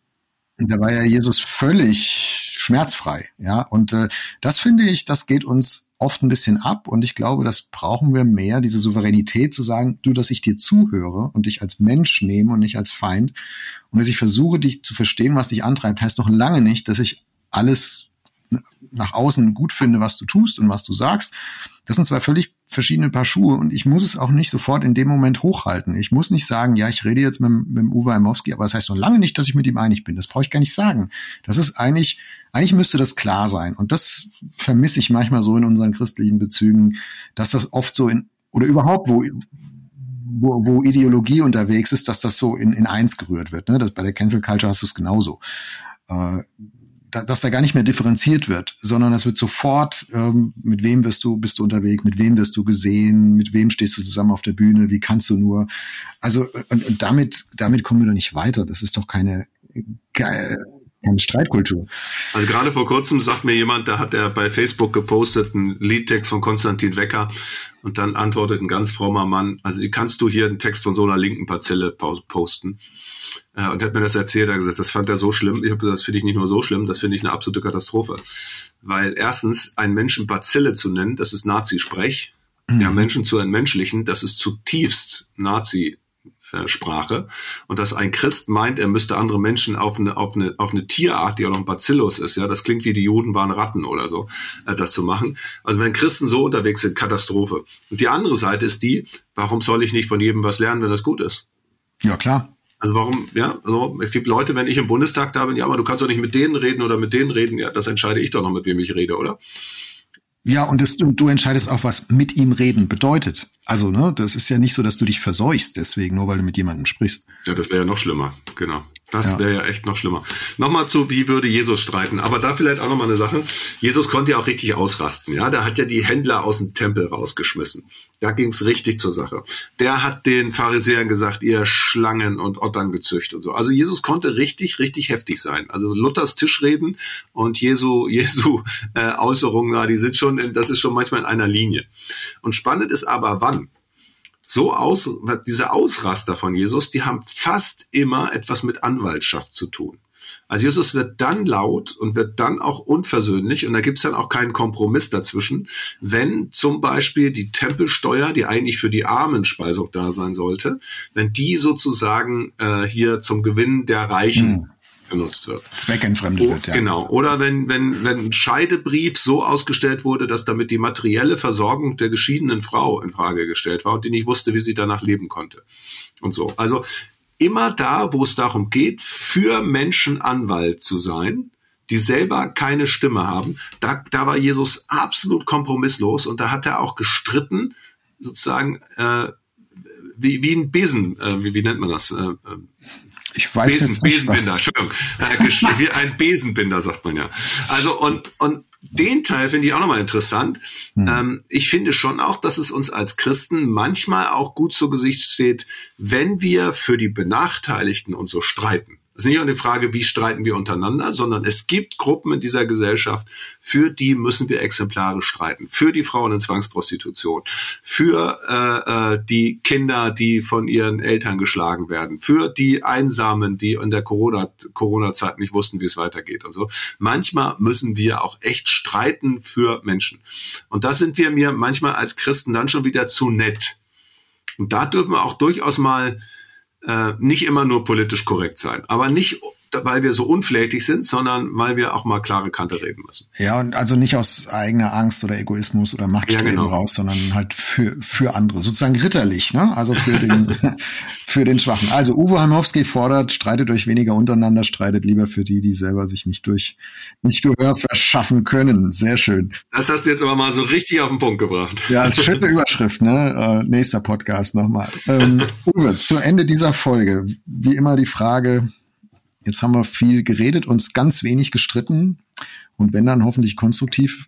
[SPEAKER 2] da war ja Jesus völlig schmerzfrei. Ja, und äh, das finde ich, das geht uns oft ein bisschen ab und ich glaube, das brauchen wir mehr, diese Souveränität zu sagen, du, dass ich dir zuhöre und dich als Mensch nehme und nicht als Feind und dass ich versuche, dich zu verstehen, was dich antreibt, heißt noch lange nicht, dass ich alles nach außen gut finde, was du tust und was du sagst. Das sind zwei völlig verschiedene Paar Schuhe und ich muss es auch nicht sofort in dem Moment hochhalten. Ich muss nicht sagen, ja, ich rede jetzt mit, mit dem Uwe Heimowski, aber das heißt noch lange nicht, dass ich mit ihm einig bin. Das brauche ich gar nicht sagen. Das ist eigentlich, eigentlich müsste das klar sein. Und das vermisse ich manchmal so in unseren christlichen Bezügen, dass das oft so in, oder überhaupt, wo, wo, wo Ideologie unterwegs ist, dass das so in, in eins gerührt wird. Ne? Das, bei der Cancel Culture hast du es genauso. Äh, dass da gar nicht mehr differenziert wird, sondern es wird sofort, ähm, mit wem bist du, bist du unterwegs, mit wem wirst du gesehen, mit wem stehst du zusammen auf der Bühne, wie kannst du nur. Also, und, und damit, damit kommen wir doch nicht weiter. Das ist doch keine, keine Streitkultur.
[SPEAKER 1] Also gerade vor kurzem sagt mir jemand, da hat er bei Facebook gepostet, einen Liedtext von Konstantin Wecker und dann antwortet ein ganz frommer Mann, also wie kannst du hier einen Text von so einer linken Parzelle posten? Äh, und hat mir das erzählt, er hat gesagt, das fand er so schlimm. Ich habe gesagt, das finde ich nicht nur so schlimm, das finde ich eine absolute Katastrophe. Weil erstens, einen Menschen Bazille zu nennen, das ist Nazi-Sprech. Mhm. Ja, Menschen zu entmenschlichen, das ist zutiefst Nazi Sprache und dass ein Christ meint, er müsste andere Menschen auf eine, auf eine, auf eine Tierart, die auch noch ein Bacillus ist, ja, das klingt wie die Juden waren Ratten oder so, äh, das zu machen. Also wenn Christen so unterwegs sind, Katastrophe. Und die andere Seite ist die, warum soll ich nicht von jedem was lernen, wenn das gut ist?
[SPEAKER 2] Ja, klar.
[SPEAKER 1] Also warum, ja, also es gibt Leute, wenn ich im Bundestag da bin, ja, aber du kannst doch nicht mit denen reden oder mit denen reden, ja, das entscheide ich doch noch, mit wem ich rede, oder?
[SPEAKER 2] Ja, und, das, und du entscheidest auch, was mit ihm reden bedeutet. Also, ne, das ist ja nicht so, dass du dich verseuchst deswegen, nur weil du mit jemandem sprichst.
[SPEAKER 1] Ja, das wäre ja noch schlimmer, genau. Das ja. wäre ja echt noch schlimmer. Nochmal zu, wie würde Jesus streiten? Aber da vielleicht auch nochmal eine Sache. Jesus konnte ja auch richtig ausrasten. Ja, der hat ja die Händler aus dem Tempel rausgeschmissen. Da ging's richtig zur Sache. Der hat den Pharisäern gesagt, ihr Schlangen und Ottern gezücht und so. Also Jesus konnte richtig, richtig heftig sein. Also Luthers Tischreden und Jesu, [laughs] Jesu äh, Äußerungen, die sind schon, in, das ist schon manchmal in einer Linie. Und spannend ist aber, wann? So aus, diese Ausraster von Jesus, die haben fast immer etwas mit Anwaltschaft zu tun. Also Jesus wird dann laut und wird dann auch unversöhnlich und da gibt's dann auch keinen Kompromiss dazwischen, wenn zum Beispiel die Tempelsteuer, die eigentlich für die Armenspeisung da sein sollte, wenn die sozusagen äh, hier zum Gewinn der Reichen hm genutzt wird.
[SPEAKER 2] Zweckentfremdet
[SPEAKER 1] oh,
[SPEAKER 2] wird,
[SPEAKER 1] ja. Genau. Oder wenn, wenn, wenn ein Scheidebrief so ausgestellt wurde, dass damit die materielle Versorgung der geschiedenen Frau in Frage gestellt war und die nicht wusste, wie sie danach leben konnte. Und so. Also immer da, wo es darum geht, für Menschen Anwalt zu sein, die selber keine Stimme haben, da, da war Jesus absolut kompromisslos und da hat er auch gestritten, sozusagen äh, wie, wie ein Besen, äh, wie, wie nennt man das? Äh, äh
[SPEAKER 2] ich weiß Besen, jetzt nicht,
[SPEAKER 1] Besenbinder, Entschuldigung. Äh, wie ein Besenbinder, sagt man ja. Also, und, und den Teil finde ich auch nochmal interessant. Hm. Ähm, ich finde schon auch, dass es uns als Christen manchmal auch gut zu Gesicht steht, wenn wir für die Benachteiligten und so streiten. Es ist nicht nur die Frage, wie streiten wir untereinander, sondern es gibt Gruppen in dieser Gesellschaft, für die müssen wir exemplarisch streiten. Für die Frauen in Zwangsprostitution, für äh, äh, die Kinder, die von ihren Eltern geschlagen werden, für die Einsamen, die in der Corona-Zeit Corona nicht wussten, wie es weitergeht und so. Manchmal müssen wir auch echt streiten für Menschen. Und da sind wir mir manchmal als Christen dann schon wieder zu nett. Und da dürfen wir auch durchaus mal äh, nicht immer nur politisch korrekt sein, aber nicht weil wir so unflätig sind, sondern weil wir auch mal klare Kante reden müssen.
[SPEAKER 2] Ja, und also nicht aus eigener Angst oder Egoismus oder Machtstreben ja, genau. raus, sondern halt für, für andere, sozusagen ritterlich, ne? Also für den, [laughs] für den Schwachen. Also Uwe Heimowski fordert, streitet euch weniger untereinander, streitet lieber für die, die selber sich nicht durch, nicht Gehör verschaffen können. Sehr schön.
[SPEAKER 1] Das hast du jetzt aber mal so richtig auf den Punkt gebracht.
[SPEAKER 2] Ja, ist schöne Überschrift, ne? Äh, nächster Podcast nochmal. Ähm, [laughs] Uwe, zu Ende dieser Folge, wie immer die Frage, Jetzt haben wir viel geredet, uns ganz wenig gestritten und wenn dann hoffentlich konstruktiv.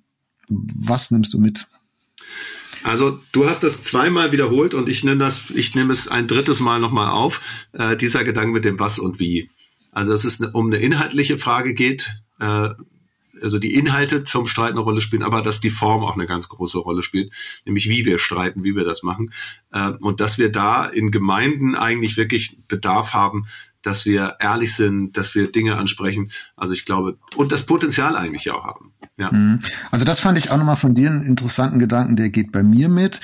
[SPEAKER 2] Was nimmst du mit?
[SPEAKER 1] Also du hast das zweimal wiederholt und ich nehme das, ich nehme es ein drittes Mal nochmal auf, äh, dieser Gedanke mit dem Was und Wie. Also dass es um eine inhaltliche Frage geht, äh, also die Inhalte zum Streiten eine Rolle spielen, aber dass die Form auch eine ganz große Rolle spielt, nämlich wie wir streiten, wie wir das machen. Äh, und dass wir da in Gemeinden eigentlich wirklich Bedarf haben, dass wir ehrlich sind, dass wir Dinge ansprechen. Also ich glaube, und das Potenzial eigentlich auch haben. Ja. Mhm.
[SPEAKER 2] Also das fand ich auch nochmal von dir einen interessanten Gedanken, der geht bei mir mit.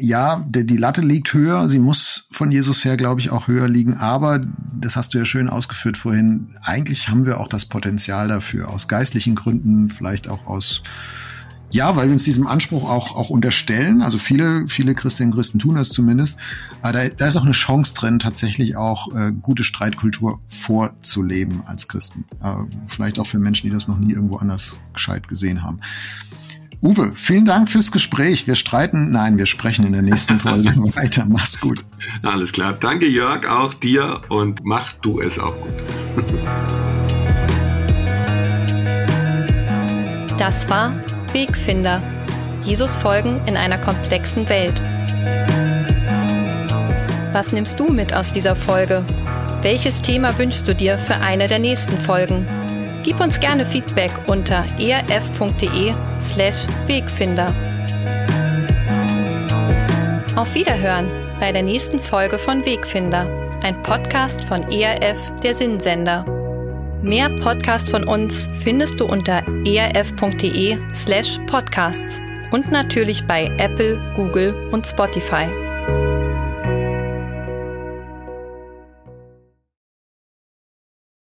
[SPEAKER 2] Ja, die Latte liegt höher, sie muss von Jesus her, glaube ich, auch höher liegen, aber das hast du ja schön ausgeführt vorhin, eigentlich haben wir auch das Potenzial dafür, aus geistlichen Gründen, vielleicht auch aus ja, weil wir uns diesem Anspruch auch, auch unterstellen. Also viele, viele Christinnen und Christen tun das zumindest. Aber da, da ist auch eine Chance drin, tatsächlich auch äh, gute Streitkultur vorzuleben als Christen. Äh, vielleicht auch für Menschen, die das noch nie irgendwo anders gescheit gesehen haben. Uwe, vielen Dank fürs Gespräch. Wir streiten, nein, wir sprechen in der nächsten [laughs] Folge weiter. Mach's gut.
[SPEAKER 1] Alles klar. Danke, Jörg, auch dir und mach du es auch gut.
[SPEAKER 3] Das war Wegfinder. Jesus folgen in einer komplexen Welt. Was nimmst du mit aus dieser Folge? Welches Thema wünschst du dir für eine der nächsten Folgen? Gib uns gerne Feedback unter erf.de/slash Wegfinder. Auf Wiederhören bei der nächsten Folge von Wegfinder, ein Podcast von ERF, der Sinnsender. Mehr Podcasts von uns findest du unter erf.de slash podcasts und natürlich bei Apple, Google und Spotify.